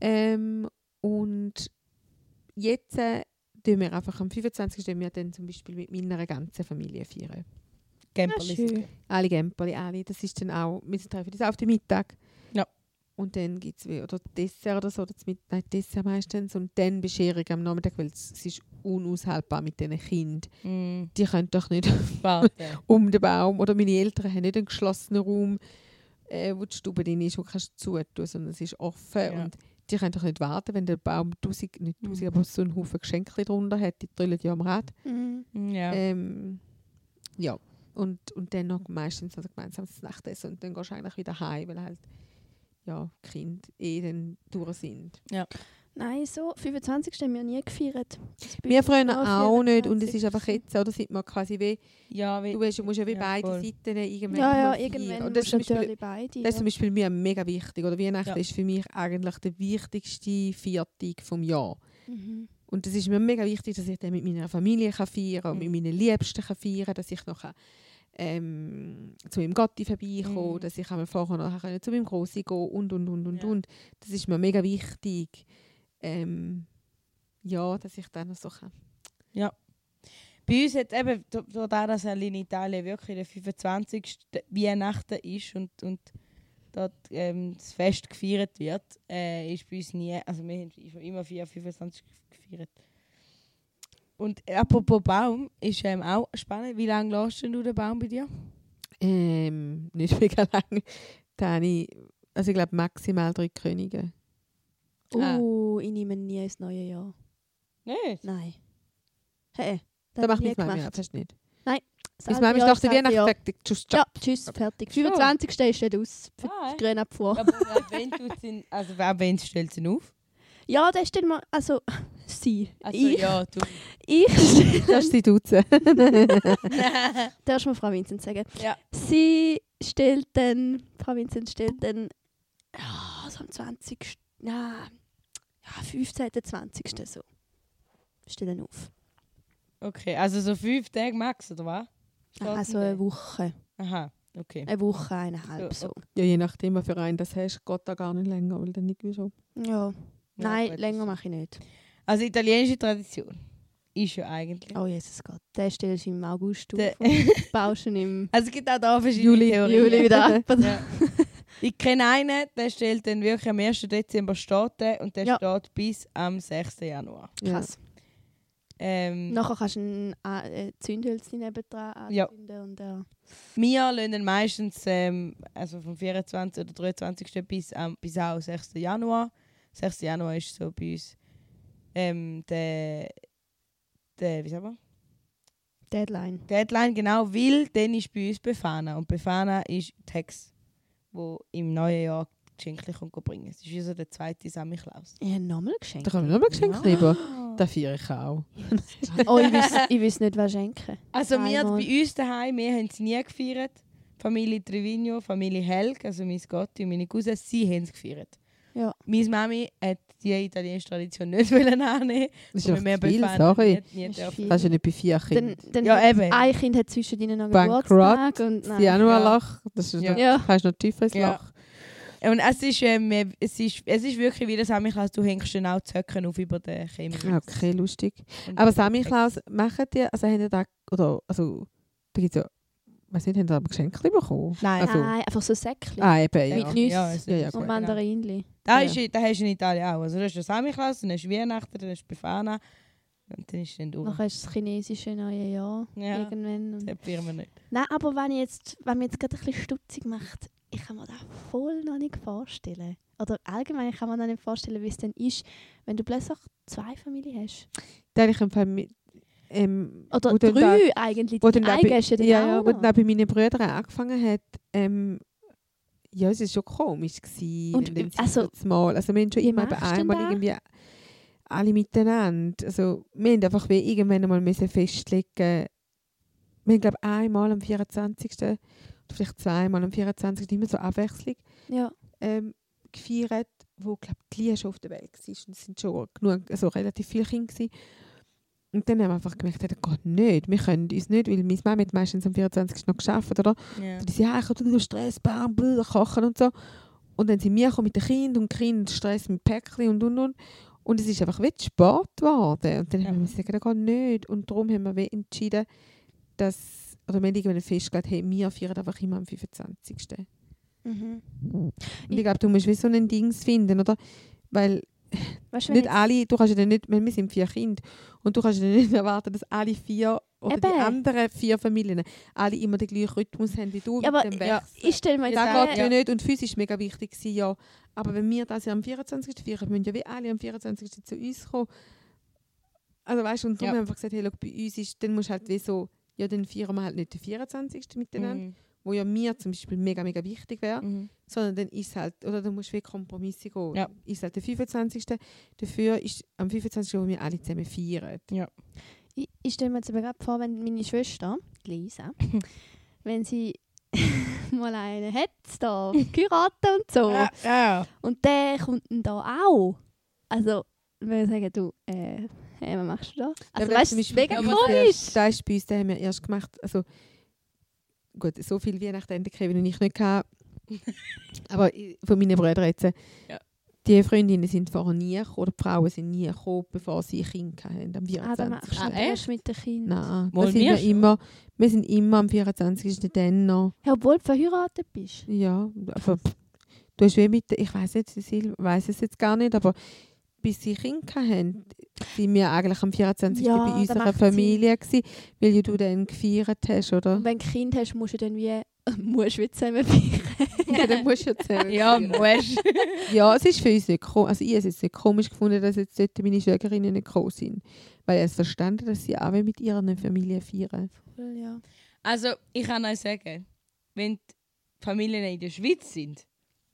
Ähm, und jetzt äh, tun wir einfach am 25. tun wir dann zum Beispiel mit meiner ganzen Familie feiern. Ah, Gemperli. schön. Alle Gemperli, alle. Das ist dann auch, wir treffen uns auf den Mittag. Und dann gibt es oder Dessert oder so, oder Mitt- nein, Dessert meistens. Und dann Bescherung am Nachmittag, weil es, es ist unaushaltbar mit diesen Kindern. Mm, Die können doch nicht warte. [laughs] um den Baum. Oder meine Eltern haben nicht einen geschlossenen Raum, äh, wo die Stube drin ist, wo du kannst zutun, sondern es ist offen. Ja. Und die können doch nicht warten, wenn der Baum tausend, nicht tausend, Mhm. aber so einen Haufen Geschenke drunter hat. Die drüllen ja am Rad. Mhm. Ja. Ähm, ja. Und, und dann noch meistens also gemeinsam das Nachtessen. Und dann gehst du eigentlich wieder heim, weil halt ja, die Kinder eh dann durch sind. Nein, so 25. haben wir nie gefeiert. Wir uns früher auch nicht. Und es 24.. ist einfach jetzt, oder sieht man quasi wie, ja, wie, du hast, musst ja wie Ja, beide voll. Seiten irgendwann Ja, ja, irgendwann Und das ist du zum Beispiel- natürlich beide. Das ist zum ja. Beispiel mir mega wichtig. Oder Weihnachten Ja. ist für mich eigentlich der wichtigste Viertag vom Jahr. Mhm. Und es ist mir mega wichtig, dass ich dann mit meiner Familie kann feiern und mit Mhm. meinen Liebsten kann feiern dass ich noch ähm, zu meinem Gotti vorbeikomme, Mhm. dass ich einmal vorher noch können zu meinem Grossi gehen und, und, und, und, Ja. und. Das ist mir mega wichtig. Ähm, ja, dass ich dann noch so kann. Bei uns hat eben, durch durch das, dass halt in Italien wirklich der 25. Weihnachten ist und, und dort ähm, das Fest gefeiert wird, äh, ist bei uns nie, also wir haben immer 4, 25 gefeiert. Und apropos Baum, ist ähm, auch spannend. Wie lange lässt denn du den Baum bei dir? Ähm, nicht mega lang. Da habe ich, also ich glaube maximal drei Könige. Ah. Uh, ich nehme nie ins neue Jahr. Nicht? Nein. Hey, Da das macht meine ja, gemacht. das ist nicht. Das Bis Mami ist nach der sagt Weihnacht ja. fertig. Tschüss, Ja, tschüss, fertig. Schon. 25. ist steht aus für Ah, die Grünabfuhr. Aber wen tut ihn, also wer wen stellt sie auf? Ja, das stellt man, also sie. Also ich, ja, du. [laughs] ich [laughs] Das ist sie duzen. [laughs] darfst du mal Frau Vincent sagen. Ja. Sie stellt dann, Frau Vincent stellt dann, ja, so am 20. Ja, ja 15. 20. so. Stellt dann auf. Okay, also so fünf Tage max, oder was? Also eine Woche. Aha, okay. Eine Woche, eineinhalb So, so. Ja, je nachdem, was für einen das hast, geht da gar nicht länger, weil dann nicht wieso. Ja. Nein, gut, länger mache ich nicht. Also italienische Tradition ist ja eigentlich. Oh Jesus Gott, den stellst du im August auf und ihn im [laughs] Also es gibt auch da verschiedene Juli. Theorien. Juli wieder [laughs] ab. Ja. Ich kenne einen, der stellt dann wirklich am 1. Dezember steht und der Ja. steht bis am 6. Januar. Krass. Ähm, Nachher kannst du ein äh, Zündhölzchen nebendran Ja. anzünden und äh, Wir lassen meistens ähm, also vom 24. oder 23. bis, am bis auch 6. Januar. 6. Januar ist so bei uns ähm, der, der, wie sagen wir? Deadline. Deadline, genau, weil dann ist bei uns Befana. Und Befana ist Tex, wo im neuen Jahr Geschenke kommt bringen. Es ist wie so der zweite Samichlaus. Ich habe nochmal geschenkt. Da können wir nochmal Geschenk Ja. lieber. Das feiere ich auch. [laughs] oh, ich weiß ich weiss nicht, was schenken. Also wir bei uns daheim, wir haben es nie gefeiert. Familie Trevino, Familie Helg, also mein Gotti und meine Cousins, sie haben es gefeiert. Ja. Meine Mami hat die italienische Tradition nicht [laughs] wollen annehmen. Das ist zu viel, sorry. nie- nie Das ist dürfen. viel. Kannst du nicht bei vier Dann, Kindern. dann Ja, hat eben. Ein Kind hat zwischen ihnen noch Geburtstag und nein. Januarlach, das ist Ja. noch, Ja. du noch tiefer ins Ja. Loch. Und es ist, ähm, es ist, es ist wirklich wie das Samichlaus, du hängst dann auch die Zöcken auf über den Chemie. Okay, lustig. Und Aber Sammy Klaus, machen die, also haben die da, oder, also, da gibt es ja, weiß nicht, haben die aber Geschenke bekommen? Nein. Also, Nein, einfach so Säckchen. ah, eben, Mit ja. Ja, es Ja, ja, und Mandarinli. Da, Ja. ist, da hast du in Italien auch. Also, da ist der Samichlaus, dann hast du Weihnachten, dann hast du Befana. Und dann ist dann durch. Nachher ist das chinesische neue Jahr. Ja. Irgendwann. Und Das wir nicht. Nein, aber wenn, ich jetzt, wenn mich jetzt gerade ein bisschen stutzig macht, ich kann mir das voll noch nicht vorstellen. Oder allgemein kann man noch nicht vorstellen, wie es dann ist, wenn du plötzlich zwei Familien hast. Da habe ich im Fall mit, ähm, Oder drei eigentlich. wo Die dann bei, ja ja, auch ja, wo dann bei meinen Brüdern angefangen hat, ähm, ja, es war schon komisch. Gewesen, Und, wenn also, mal, also wir haben schon immer einmal irgendwie alle miteinander. Also wir haben einfach wie irgendwann einmal müssen festlegen, wir haben glaube einmal am 24. oder vielleicht zweimal am 24. immer so Abwechslung Ja. ähm, gefeiert, wo glaub, die Lia schon auf der Welt war. Und es sind schon genug, also relativ viele Kinder. Gewesen. Und dann haben wir einfach gemerkt, das geht nicht. Wir können uns nicht, weil meine Mama hat meistens am 24. noch geschafft, oder? Ja. Und die sagen, ja, ich habe Stress, bam, blö, kochen und so. Und dann sind wir mit den Kindern und die Kinder Stress mit Päckchen und und und. Und es ist einfach wie spät geworden. Und dann Ja. haben wir gesagt, das geht nicht. Und darum haben wir entschieden, dass, oder wir haben irgendwann festgelegt, hey, wir feiern einfach immer am 25. Mhm. Und ich glaube, du musst wie so ein Dings finden, oder? Weil Weißt nicht alle, du kannst ja nicht, wir sind vier Kinder, und du kannst ja nicht [laughs] erwarten, dass alle vier oder die Eben. anderen vier Familien alle immer den gleichen Rhythmus haben wie du Ja, mit aber dem ja, ich stelle mir jetzt Das geht ja. nicht und physisch mega wichtig gewesen, ja. Aber wenn wir das ja am 24. feiern, müssen ja wie alle am 24. zu uns kommen. Also weißt du, und darum Ja. haben wir einfach gesagt, hey, look, bei uns ist, dann musst du halt wie so, ja, dann feiern wir halt nicht den 24. miteinander, Mhm. Wo ja mir zum Beispiel mega, mega wichtig wäre Mhm. sondern dann ist halt, oder dann musst du wie Kompromisse gehen. Ja. Ist halt der 25. Dafür ist am 25. wo wir alle zusammen feiern. ich, ich stelle mir jetzt aber gerade vor, wenn meine Schwester, Lisa, [laughs] wenn sie [laughs] mal einen hat, da geheiratet und so, Ja, ja. und der kommt dann da auch. Also, wenn wir sagen, du, äh, hey, was machst du da? Also, Ja, weißt zum du, Beispiel- mega komisch. Da ist bei uns, den haben wir erst gemacht, also gut, so viel Weihnachten haben Kevin und ich nicht gehabt. [laughs] Aber von meinen Brüdern jetzt, äh, Ja. die Freundinnen sind vorher nie gekommen, oder die Frauen sind nie gekommen, bevor sie Kinder hatten, am Ah, dann machst 24. du Ah, das mit den Kindern. Nein, das sind wir wir immer, wir sind immer am 24. dann noch. Ja, obwohl du verheiratet bist. Ja, aber du hast wie mit, ich weiß nicht, Cecil weiß es jetzt gar nicht, aber bis sie Kinder hatten, sind wir eigentlich am 24. Ja, bei unserer Familie gewesen, weil ja du dann gefeiert hast, oder? Und wenn du ein Kind hast, musst du dann wie musst du zusammen feiern. Ja, dann musst du ja zusammen [laughs] Ja, feiern. musst. [laughs] Ja, es ist für uns nicht komisch. Also ich habe es jetzt nicht komisch gefunden, dass jetzt dort meine Schwägerinnen nicht gekommen sind. Weil ich es verstanden dass sie auch mit ihrer Familie feiern. ja. Also, ich kann euch sagen, wenn die Familien in der Schweiz sind,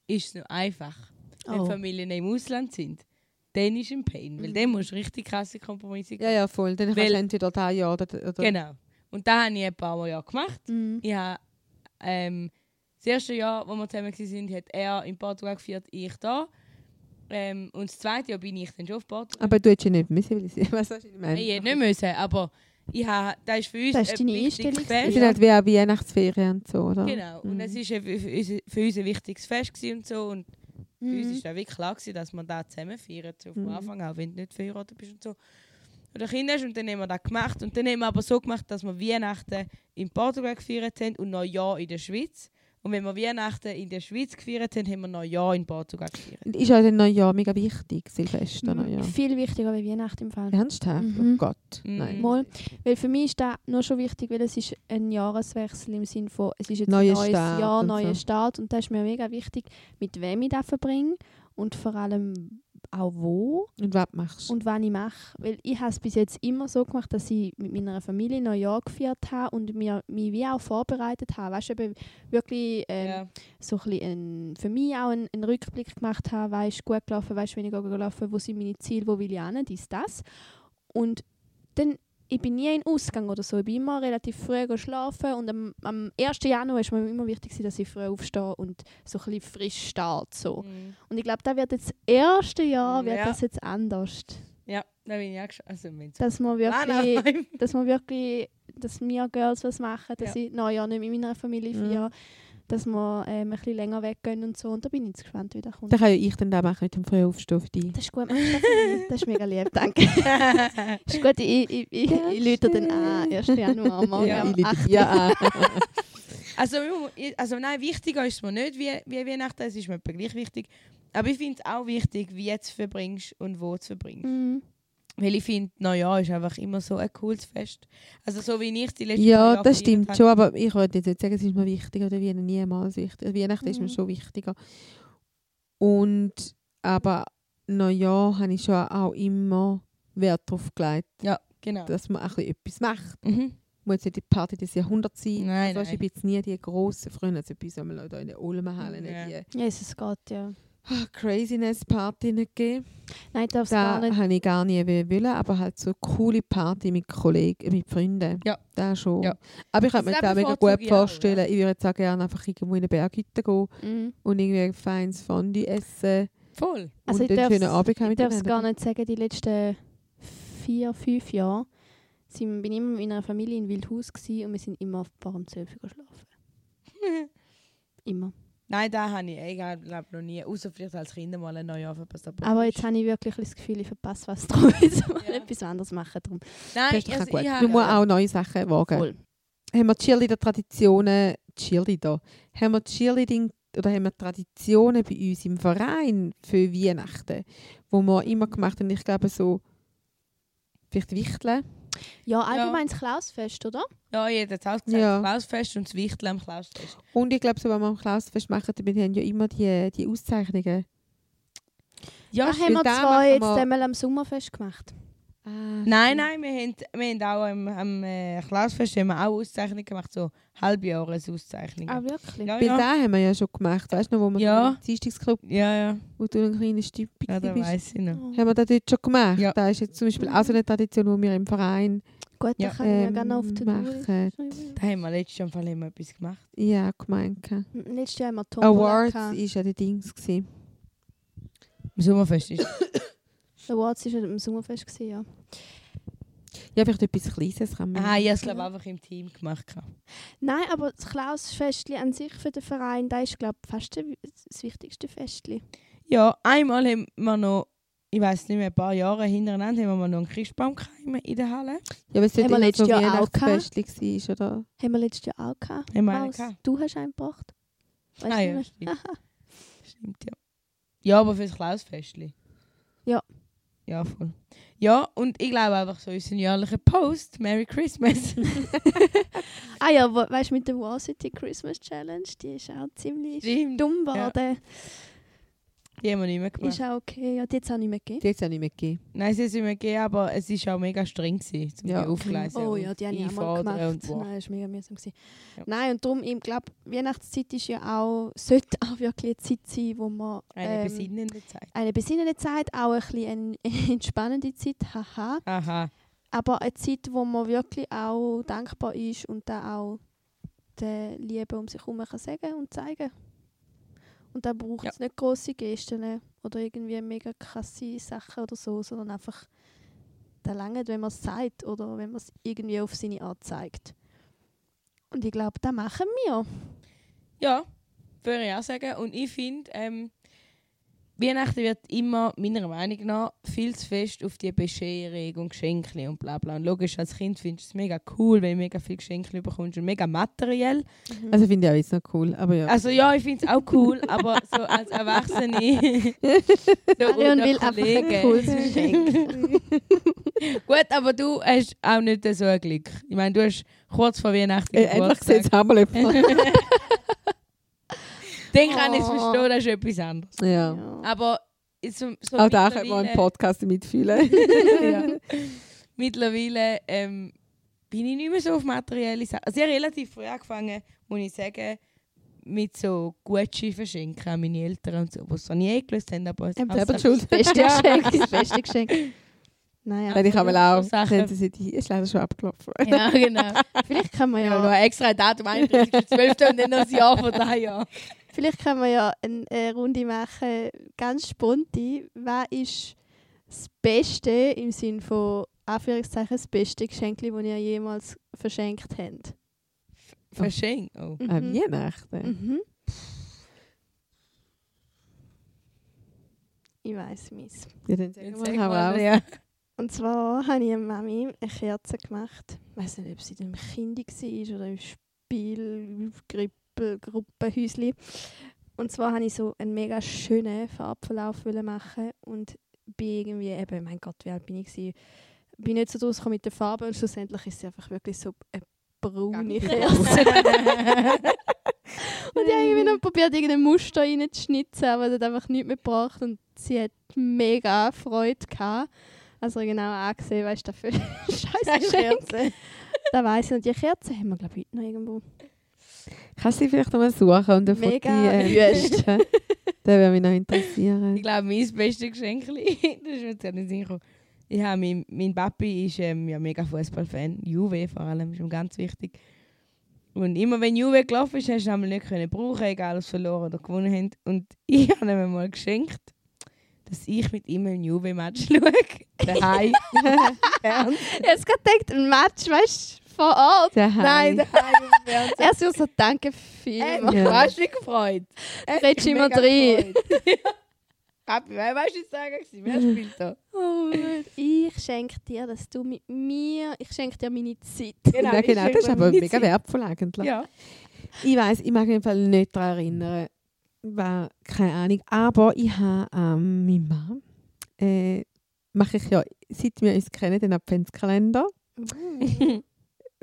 ist es noch einfach. Wenn Oh. Familien im Ausland sind, dann ist ein Pain. Weil dann musst du richtig krasse Kompromisse Ja, ja, voll. Dann kannst Weil- du entweder da ja oder... oder Genau. Und das habe ich ein paar Mal ja gemacht. Mhm. Ich habe, ähm, das erste Jahr, wo wir zusammen waren, hat er in Portugal gefeiert, ich da. Ähm, und das zweite Jahr bin ich dann schon auf Portugal. Aber du hättest ja nicht müssen, weil ich... [laughs] Was hast du meine? Ich hätte nicht müssen, aber ich habe, das ist für uns Das ist ein deine Einstellung Fest. Es sind halt wie auch Weihnachtsferien und so, oder? Genau. Und Mhm. es war für, für, uns- ein wichtiges Fest und so. Und für uns Mhm. war auch wirklich klar, gewesen, dass wir da zusammen feiern. So vom Mhm. Anfang an, wenn du nicht verheiratet bist und so. Oder Kinder und dann haben wir das gemacht. Und dann haben wir aber so gemacht, dass wir Weihnachten in Portugal gefeiert haben und Neujahr in der Schweiz. Und wenn wir Weihnachten in der Schweiz gefeiert haben, haben wir Neujahr in Portugal gefeiert. Ist ein Neujahr mega wichtig, Silvester Neujahr? Viel wichtiger als Weihnachten im Fall. Ernsthaft? Mhm. Oh Gott, Mhm. nein. Mal. Weil für mich ist das nur schon wichtig, weil es ist ein Jahreswechsel im Sinne von, es ist jetzt Neuer ein neues Start Jahr, neuer so. Start und das ist mir mega wichtig, mit wem ich das verbringe und vor allem auch wo Und was machst und wann ich mache. Weil ich habe es bis jetzt immer so gemacht, dass ich mit meiner Familie Neujahr gefeiert habe und mir, mich wie auch vorbereitet habe. Weißt du, wirklich ähm, Ja. so ein bisschen für mich auch einen, einen Rückblick gemacht habe, weißt gut gelaufen, weißt weniger gelaufen, wo sind meine Ziele, wo will ich hin, dies, das. Und dann, ich bin nie in den Ausgang oder so, ich bin immer relativ früh geschlafen und am, am 1. Januar ist mir immer wichtig, dass ich früh aufstehe und so ein bisschen frisch starte. So. Mhm. Und ich glaube, da wird jetzt das erste Jahr wird Ja. das jetzt anders. Ja, da bin ich auch. Also, Dass wir wirklich, Nein, dass wir wirklich, dass wir Girls was machen, dass Ja. ich Neujahr nicht mit meiner Familie Mhm. Dass wir ähm, ein bisschen länger weggehen und so. Und da bin ich jetzt gespannt, wie das kommt. Dann kann ja ich dann da machen mit dem frühen Aufstehen auf dich. Das ist gut, das für? Das ist mega lieb, danke. [laughs] ist gut, ich, ich, ich, ich lüte dann an, 1. Januar, morgen Ja. am Ich 8. lüte dir an. [laughs] [laughs] Also, also nein, wichtiger ist es mir nicht wie, wie Weihnachten, es ist mir gleich wichtig. Aber ich finde es auch wichtig, wie du es verbringst und wo du es verbringst. Mhm. Weil ich finde, Neujahr ist einfach immer so ein cooles Fest. Also so wie ich die letzten Ja, Jahre das stimmt habe. schon, aber ich würde jetzt nicht sagen, es ist mir wichtiger oder wie niemals wichtig. Weihnachten ist mir Mhm. schon wichtiger. Und aber Neujahr habe ich schon auch immer Wert darauf gelegt, Ja, genau. dass man auch etwas macht. Mhm. Muss nicht die Party des Jahrhunderts sein. Nein, also, nein. ich bin jetzt nie die grossen Freunde, also bei uns einmal in der Olmenhalle Ja. die Ja, es geht, ja. Ah, Craziness-Party nicht gegeben. Nein, darf es gar Da nicht. habe ich gar nie wollen, aber halt so eine coole Party mit Kollegen, mit Freunden. Ja. Da schon. Ja. Aber ich könnte mir Das mega gut vorstellen, ja. ich würde jetzt auch gerne einfach irgendwo in eine Berghütte gehen Mhm. und irgendwie ein feines Fondue essen Voll. Also und ich darf's- darf es gar nicht sagen, die letzten vier, fünf Jahre sind, bin ich immer mit meiner Familie in Wildhaus und wir sind immer vor dem 12 Uhr geschlafen. Immer. Nein, da habe ich egal, glaube noch nie. Außer vielleicht als Kinder mal ein Neujahr verpasst. Aber jetzt habe ich wirklich das Gefühl, ich verpasse was drum. [laughs] Jetzt mal Ja. etwas anderes machen drum. Nein, Das ist doch auch also gut. ich Du musst auch neue Sachen wagen. Voll. Haben wir Cheerleader-Traditionen, Cheerleader, haben wir Cheerleading oder haben wir Traditionen bei uns im Verein für Weihnachten, wo wir immer gemacht haben, ich glaube so, vielleicht Wichteln. Ja, allgemein das Klausfest, oder? Ja, jeder hat auch gesagt, Ja. Klausfest und das Wichtel am Klausfest. Und ich glaube, so, wenn wir am Klausfest machen, dann haben ja immer die, die Auszeichnungen. Ja, da haben wir machen jetzt wir- einmal am Sommerfest gemacht. Nein, nein, wir haben, wir haben auch am, am äh, Klausfest haben wir auch Auszeichnungen gemacht, so Halbjahresauszeichnungen. Ah, wirklich? ja, Weil ja. da haben wir ja schon gemacht, weißt du noch, wo wir Ja. im Dienstagsclub, ja, ja, wo du ein kleines Stück ja, da bist. weiss ich noch. Haben wir das dort schon gemacht? Ja. Da ist jetzt zum Beispiel auch so eine Tradition, die wir im Verein Gut, Ja. dann kann ich ja ähm, gerne auf die machen. Tour. Da haben wir letztes Jahr Fall immer etwas gemacht. Ja, gemeint. Letztes Jahr haben wir Tombola Awards ist ja der Dings. Gewesen. Im Sommerfest ist [coughs] Awards war am Sommerfest, gewesen, ja. Ja, vielleicht etwas Kleines kann man. Ah, ich habe es glaube einfach im Team gemacht. Nein, aber das Klausfestli an sich für den Verein, das ist, glaube ich, fast der- das wichtigste Festli. Ja, einmal haben wir noch, ich weiß nicht mehr, ein paar Jahre hintereinander, haben wir noch einen Christbaum in der Halle. Ja, weil es immer letztes so Jahr auch war, oder? Haben wir letztes Jahr auch gehabt. Haben wir Maus, gehabt. Du hast einen gebracht. Weißt Ah, ja, nicht stimmt. [laughs] Stimmt, ja. Ja, aber für das Klausfestli. Ja, voll. Ja, und ich glaube einfach so unseren jährlichen Post, Merry Christmas. [laughs] Ah ja, weißt du, mit der War City Christmas Challenge, die ist auch ziemlich Stimmt. dumm Ja. Die haben wir nicht mehr gemacht. Ist auch okay. Ja, die hat es auch nicht mehr gegeben. Die hat es ja nicht mehr gegeben. Nein, sie sind mir gegeben, aber es war auch mega streng, gewesen, um Ja. die aufgleisen Oh ja, die habe ich auch mal gemacht. Und, wow. Nein, das war mega mühsam. gewesen. Ja. Nein, und darum, ich glaube, Weihnachtszeit ist ja auch, sollte auch wirklich eine Zeit sein, wo man Eine ähm, besinnende Zeit. eine besinnende Zeit, auch ein bisschen eine [laughs] entspannende Zeit, haha. Aha. Aber eine Zeit, wo man wirklich auch dankbar ist und da auch der Liebe um sich herum kann sagen und zeigen Und da braucht es nicht grosse Gesten oder irgendwie mega krasse Sachen oder so, sondern einfach da lange, wenn man es sagt oder wenn man es irgendwie auf seine Art zeigt. Und ich glaube, das machen wir. Ja, würde ich auch sagen. Und ich finde, ähm, Weihnachten wird immer, meiner Meinung nach, viel zu fest auf die Bescherung und Geschenke und bla bla. Und logisch, als Kind findest du es mega cool, wenn du mega viele Geschenke bekommst und mega materiell. Also finde ich auch jetzt noch cool. Aber ja. Also ja, ich finde es auch cool, aber so als Erwachsene... [laughs] Marion unter will einfach ein cooles Geschenk. [laughs] Gut, aber du hast auch nicht so ein Glück. Ich meine, du hast kurz vor Weihnachten äh, endlich Geburtstag. sieht es auch Dann kann ich es Oh. verstehen, das ist etwas anderes. ja. Aber so, so Auch da können wir einen Podcast mitfühlen. [laughs] ja. Mittlerweile ähm, bin ich nicht mehr so auf materielle Sachen. Also ich habe relativ früh angefangen, muss ich sagen, mit so Gucci verschenken an meine Eltern und so, die es so nie eingelöst haben. Aber es Aber also- Selber schuld. Das beste Geschenk, das [laughs] beste Geschenk. Naja, ich habe auch. so. Sie, die ist leider schon abgelaufen. Ja, genau. [laughs] vielleicht kann man Ja, noch ja, ein extra Datum 31.12. und dann noch ein Jahr von daher. Vielleicht kann man ja eine, eine Runde machen, ganz spontan. Was ist das Beste im Sinne von Anführungszeichen das beste Geschenk, das ihr jemals verschenkt habt? Verschenkt. Oh. An Mhm. Weihnachten. Mhm. Ich weiß meins. Ja, dann sag Jetzt mal, ja. Und zwar habe ich einer Mami eine Kerze gemacht. Ich weiß nicht, ob sie in einem Kind war oder im Spiel, Grippe, Gruppenhäuschen. Und zwar habe ich so einen mega schönen Farbverlauf machen und bin irgendwie eben, mein Gott, wie alt bin ich gewesen? Bin nicht so durchgekommen mit der Farbe und schlussendlich ist sie einfach wirklich so eine braune Kerze. [laughs] und ich habe irgendwie noch probiert, irgendein Muster reinzuschnitzen, aber das hat einfach nichts mehr gebracht und sie hat mega Freude gehabt. Also genau angesehen, weißt du, dafür [laughs] scheiße Kerze. da weiss ich nicht. Die Kerze haben wir, glaube ich, heute noch irgendwo. Kannst du sie vielleicht nochmal suchen und ein Mega Foto äh, posten? [laughs] Das würde mich noch interessieren. Ich glaube, mein bestes Geschenk, [laughs] das ist mir jetzt nicht gekommen. Ich habe, mein, mein Papi ist ähm, ja mega Fußballfan, Juve vor allem, ist ihm ganz wichtig. Und immer wenn Juve gelaufen ist, hast du ihn nicht können brauchen, egal ob sie verloren oder gewonnen haben. Und [laughs] ich habe ihm mal geschenkt, dass ich mit ihm ein Juve-Match schaue. Daheim. Habe gerade gedacht, ein Match, weißt du, vor Ort. Daheim. Nein, Daheim im Fernsehen. er so, so danke vielmals. Du hast dich gefreut. Redst immer drin. [laughs] Papi, wer weißt du jetzt sagen? gewesen? Wer spielt da? [laughs] Oh, Mann. ich schenke dir, dass du mit mir, ich schenke dir meine Zeit. ja, ich genau, das ist aber mega Zeit. wertvoll eigentlich. Ja. Ich weiß, ich mag mich Fall nicht daran erinnern. War keine Ahnung. Aber ich habe ähm, meine Mom, äh, mache ich ja, seit wir uns kennen, den Adventskalender. Wohl [laughs]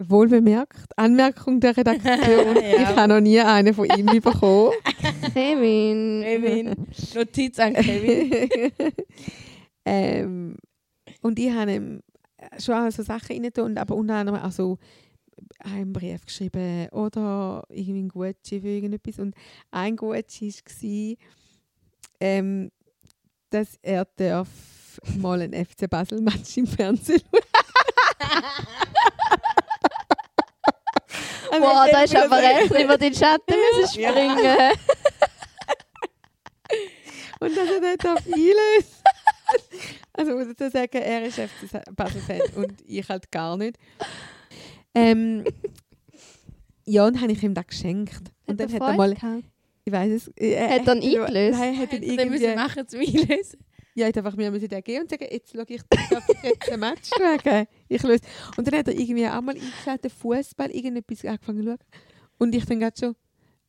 bemerkt. Anmerkung der Redaktion. [laughs] Ja. Ich habe noch nie einen von ihm bekommen. [laughs] Kevin. Kevin. Notiz an [laughs] Kevin. ähm, und ich habe ihm schon auch so Sachen rein tun, aber unter anderem auch so einen Brief geschrieben oder irgendwie ein Gucci für irgendetwas. Und ein Gucci war, ähm, dass er darf mal ein FC Basel-Match im Fernsehen Boah, da ist Ich aber recht über den Schatten müssen Ja. springen. [laughs] Und dass er nicht auf einlöst. [laughs] Also muss ich sagen, er ist Basel-Fan und ich halt gar nicht. Ähm, ja, und habe ich ihm das geschenkt. Und dann hat er mal, ich weiß es, äh, Hat er ihn ja, eingelöst? Nein, hat er Hätten wir müssen irgendwie, machen zum Einlösen. Ja, hat einfach mir müssen den geben und sagen, jetzt schaue ich, ich jetzt ein Match schauen? Ich löse. Und dann hat er irgendwie auch mal eingeschaltet, Fußball, irgendetwas angefangen zu schauen. Und ich dann gerade schon,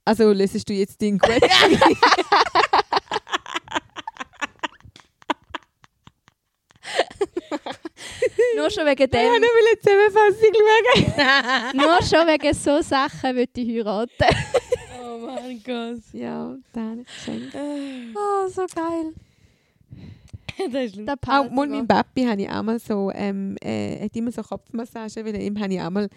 also lösest du jetzt den Gucci? [laughs] Nur schon wegen Ich dem, will eine Zusammenfassung schauen. [laughs] [laughs] nur schon wegen so Sachen würde ich heiraten. Oh mein Gott. Ja, dann geschenkt. Oh, so geil. [laughs] das ist. Der Auch Party mal war- mein Papi habe ich einmal so, ähm, äh, hat immer so Kopfmassagen, weil ihm habe ich einmal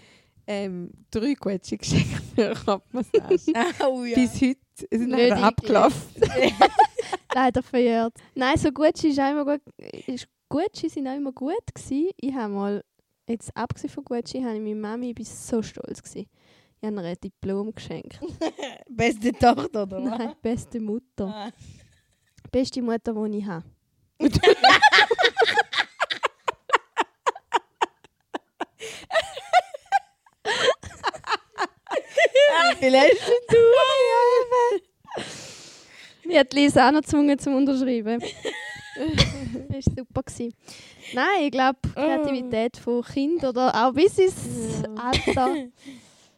ähm, drei Gucci geschenkt [laughs] für eine Kopfmassage. [laughs] Oh ja. Bis heute es sind Nicht nachher abgelaufen. leider verjährt. Nein, so Gucci ist auch immer gut. ist- Gucci sind auch immer gut gewesen. Ich habe mal, jetzt abgesehen von Gucci, habe ich meine Mami, ich bin so stolz gewesen. Ich habe ihr ein Diplom geschenkt. Beste Tochter, oder was? Nein, beste Mutter. Ah. Beste Mutter, die ich habe. Wie hast du? [laughs] Ich hat Lisa auch noch gezwungen zum Unterschreiben. [laughs] das war super. Gewesen. Nein, ich glaube, Kreativität von Kind oder auch bis ins Alter. [laughs]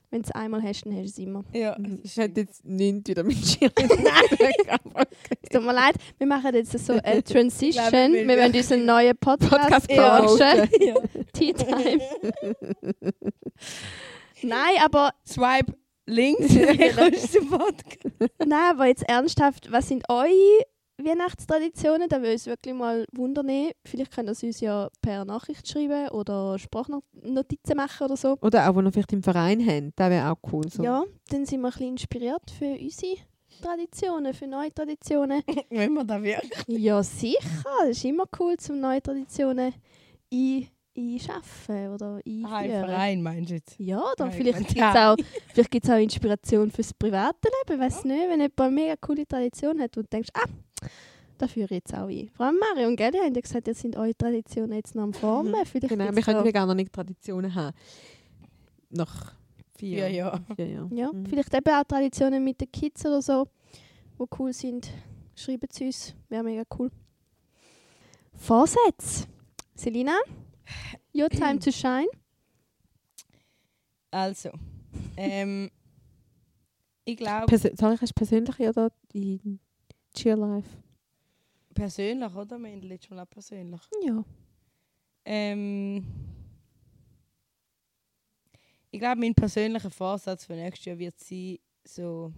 Wenn du es einmal hast, dann hast du es immer. Ja. Ich hätte jetzt nichts wieder mit Cheerleading [laughs] [laughs] Es tut mir leid, wir machen jetzt so eine [laughs] Transition. Ich glaube, wir wir- wollen unseren neuen Podcast Podcast launchen. ja. Tea Time. Nein, aber, Swipe links, dann kommst du zum Podcast. nein, aber jetzt ernsthaft, was sind eure Weihnachtstraditionen? Da würde uns wirklich mal wundern. Vielleicht könnt ihr es uns ja per Nachricht schreiben oder Sprachnotizen machen oder so. Oder auch, wenn ihr vielleicht im Verein habt, das wäre auch cool. So. Ja, dann sind wir ein bisschen inspiriert für unsere Traditionen, für neue Traditionen. [laughs] Wenn wir da wirklich. ja, sicher. Es ist immer cool, zum neue Traditionen ein, einschaffen oder Ah, im einführen. Verein meinst du jetzt? Ja, oder Ah, ich vielleicht gibt es ja. auch, [laughs] vielleicht gibt's auch Inspiration fürs private Leben. Weiß nicht, wenn jemand eine mega coole Tradition hat und du denkst, ah, da führe ich jetzt auch ein. Vor allem Mario und Gelli haben ja gesagt, jetzt sind eure Traditionen jetzt noch am Formen. Vielleicht Genau, wir können ja gar noch nicht Traditionen haben. Nach vier Vier Jahren. Vier. Ja, Mhm. vielleicht eben auch Traditionen mit den Kids oder so, die cool sind. Schreiben sie uns, wäre mega cool. Vorsätze. Selina, your time to shine. [clears throat] Also, ähm, ich glaube soll ich erst persönlich oder in Cheer Life? persönlich, oder? Wir haben letztes Mal auch persönlich. Ja. Ähm, ich glaube, mein persönlicher Vorsatz für nächstes Jahr wird sein, so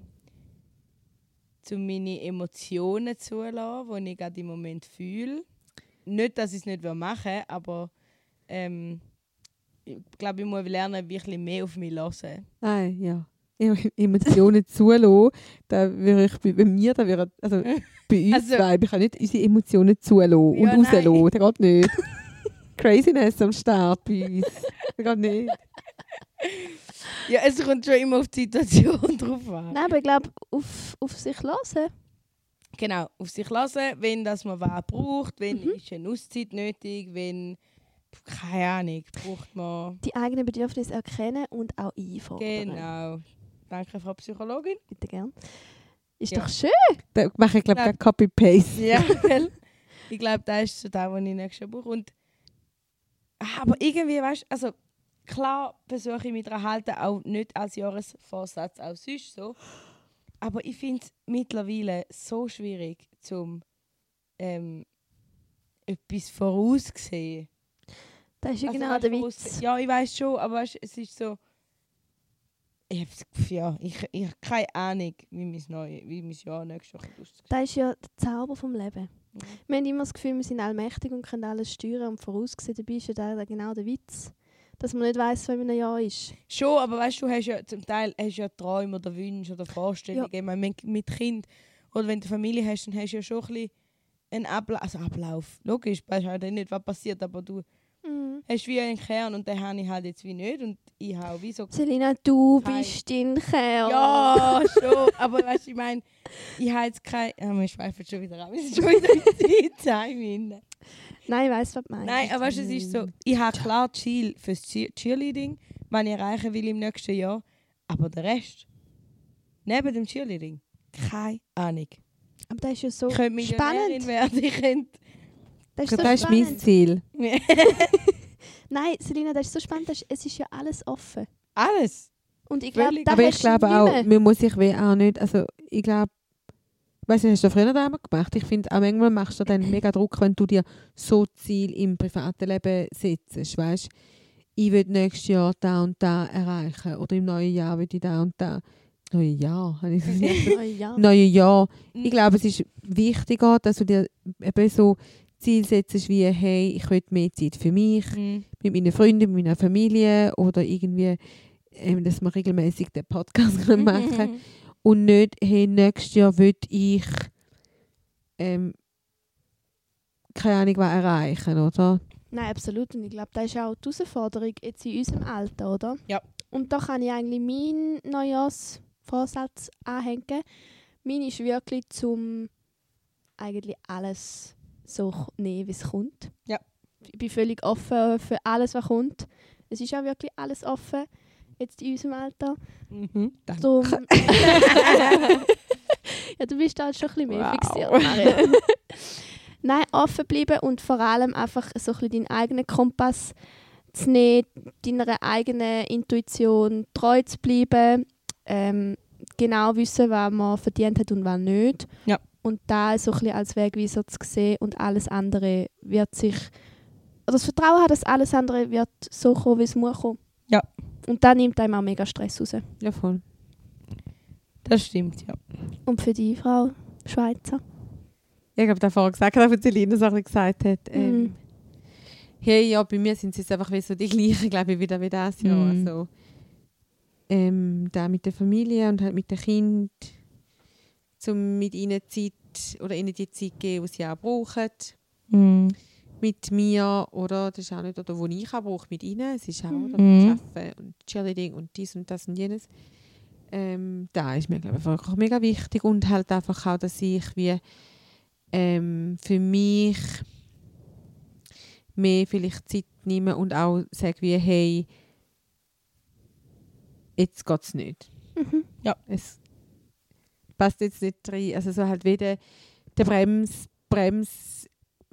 zu meine Emotionen zulassen, die ich gerade im Moment fühle. Nicht, dass ich es nicht machen will, aber ähm, ich glaube, ich muss lernen, wirklich mehr auf mich zu hören. Nein, ja. Em- Emotionen zulassen, da würde ich bei, bei mir, da wäre, also bei uns Also- zwei, ich kann nicht unsere Emotionen zulassen und Ja, rauslassen, das geht nicht. Craziness am Start bei uns, das geht nicht. Ja, es kommt schon immer auf die Situation drauf an. Nein, aber ich glaube, auf, auf sich hören. Genau, auf sich lassen, wenn das man was braucht, wenn Mhm. ist eine Auszeit nötig, wenn keine Ahnung, braucht man Die eigenen Bedürfnisse erkennen und auch einfordern. genau. Danke, Frau Psychologin. Bitte gern. Ist Ja. doch schön. Da mache ich, glaube ich, Copy-Paste. Ja, [laughs] gell? Ich glaube, das ist so das, was ich nächstes Jahr brauche. Und, Ah, aber irgendwie, weißt du, also klar versuche ich mich daran halten, auch nicht als Jahresvorsatz, auch sonst so. Aber ich finde es mittlerweile so schwierig, zum ähm, etwas vorauszusehen. Das ist ja Also, genau weißt, der Witz. Ja, ich weiß schon, aber weißt, es ist so. Ich habe ja, ich, ich habe keine Ahnung, wie mein, neue, wie mein Jahr nächstes Jahr aussieht. Das ist ja der Zauber vom Leben. Mhm. Wir haben immer das Gefühl, wir sind allmächtig und können alles steuern und voraussehen. Dabei ist ja da genau der Witz. Dass man nicht weiß, was in einem Jahr ist. Schon, aber weißt du, hast ja zum Teil hast ja Träume oder Wünsche oder Vorstellungen. Ich meine, mit- mit Kind oder wenn du Familie hast, dann hast du ja schon ein bisschen einen Ablauf. Also Ablauf. Logisch, weißt du halt nicht, was passiert, aber du Mhm. hast wie einen Kern und den habe ich halt jetzt wie nicht. Und ich habe wie so. Selina, du Hi. bist dein Kerl. Ja, schon. Aber weißt du, ich meine, ich habe jetzt kein. Ja, wir schweifen schon wieder ab. Wir sind schon wieder in rein. Nein, ich weiss, was du meinst. Nein, aber weißt du, es ist so, ich habe klar das Ziel fürs Cheer- Cheerleading, was ich erreichen will im nächsten Jahr. Aber der Rest, neben dem Cheerleading, keine Ahnung. Aber das ist ja so Ich könnte Millionärin spannend. werden, ich könnte... Das ist so Das ist mein. Ziel. [laughs] Nein, Selina, das ist so spannend. Das ist, es ist ja alles offen. Alles. Und ich glaube, Aber ich glaube auch, man muss sich wie auch nicht, also ich glaube, Weißt du, hast du früher einmal gemacht? Ich finde, auch manchmal machst du dann mega Druck, wenn du dir so Ziel im privaten Leben setzt. Weißt ich will nächstes Jahr da und da erreichen. Oder im neuen Jahr will ich da und da. Neue Jahr, habe ich gesagt. [laughs] Oh, ja. neue Jahr. Ich glaube, es ist wichtiger, dass du dir eben so Ziel setzt wie, hey, ich will mehr Zeit für mich, Mhm. mit meinen Freunden, mit meiner Familie oder irgendwie, ähm, dass wir regelmäßig den Podcast [laughs] können machen und nicht, hey, nächstes Jahr will ich ähm, keine Ahnung, was erreichen, oder? Nein, absolut. Und ich glaube, das ist auch die Herausforderung jetzt in unserem Alter, oder? Ja. Und da kann ich eigentlich meinen Neujahrsvorsatz anhängen. Mein ist wirklich zum eigentlich alles so nehmen, wie es kommt. Ja. Ich bin völlig offen für alles, was kommt. Es ist auch wirklich alles offen, jetzt in unserem Alter. Mhm. Danke. Drum [laughs] ja, du bist da halt schon ein bisschen mehr Wow. fixiert. [laughs] Nein, offen bleiben und vor allem einfach so ein bisschen deinen eigenen Kompass zu nehmen, deiner eigenen Intuition treu zu bleiben, ähm, genau wissen, was man verdient hat und was nicht. Ja. Und da so ein bisschen als Wegweiser zu sehen und alles andere wird sich, das Vertrauen hat, dass alles andere wird so kommen, wie es muss kommen. Ja. Und da nimmt einem auch mega Stress raus. Ja, voll. Das stimmt, ja. Und für die Frau Schweizer? Ich habe da vorher gesagt, als Celina so ein bisschen gesagt hat, ähm, Mhm. hey, ja, bei mir sind es jetzt einfach wie so die gleichen, glaube ich, wieder wie das Jahr. Mhm. Also, ähm, da mit der Familie und halt mit den Kind, um mit ihnen Zeit oder ihnen die Zeit geben, die sie auch brauchen. Mhm. Mit mir, oder? Das ist auch nicht, oder wo ich auch brauche, mit ihnen. Es ist auch, oder? Mit Arbeiten und Cheerleading und dies und das und jenes. Ähm, da ist mir, glaube ich, einfach mega wichtig und halt einfach auch, dass ich wie ähm, für mich mehr vielleicht Zeit nehme und auch sage wie, hey, jetzt geht es nicht. Mhm. Ja. Es passt jetzt nicht rein. Also so halt wieder der Brems, Brems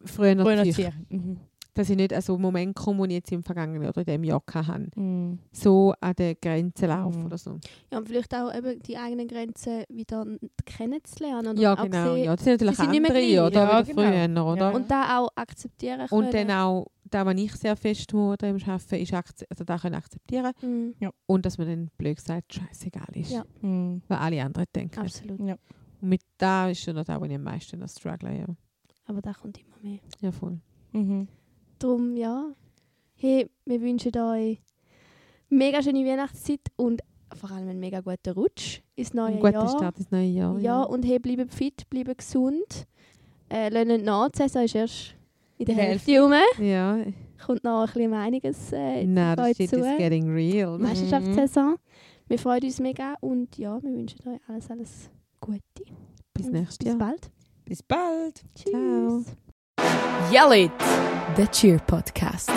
früher Zürich. Tier. Mhm. Dass ich nicht an so einen Moment komme, den ich jetzt im vergangenen oder in diesem Jahr hatte. Mhm. So an der Grenze laufen Mhm. oder so. Ja, und vielleicht auch eben die eigenen Grenzen wieder kennenzulernen. Und Ja, genau. sehen- Ja, das sind natürlich sie sind nicht mehr andere, gleich. oder? Ja, wie genau. früher, oder? Ja. Und da auch akzeptieren können. Und dann auch, da, was ich sehr fest muss im Arbeiten, ist akze- also da können akzeptieren. Mhm, Und dass man dann blöd gesagt, scheißegal ist. Ja. Mhm. Was alle anderen denken. absolut. Ja. Und mit da ist schon da, wo ich am meisten noch struggle, ja. Aber da kommt immer mehr. Ja, voll. Mhm. Darum, ja. Hey, wir wünschen euch mega schöne Weihnachtszeit und vor allem einen mega guten Rutsch ins neue Ein guter Jahr. Start ins neue Jahr. Ja, und hey, bleibt fit, bleibt gesund. Äh, lernt nach, die Saison ist erst in der Hälfte rum. Ja. Kommt noch ein bisschen einiges äh, Nein, das shit zu. is getting real. Meisterschaftssaison. Wir freuen uns mega und ja, wir wünschen euch alles, alles Gute. Bis nächstes Bis Jahr. bald. Bis bald. Tschüss. Ciao. Yell it! The Cheer Podcast.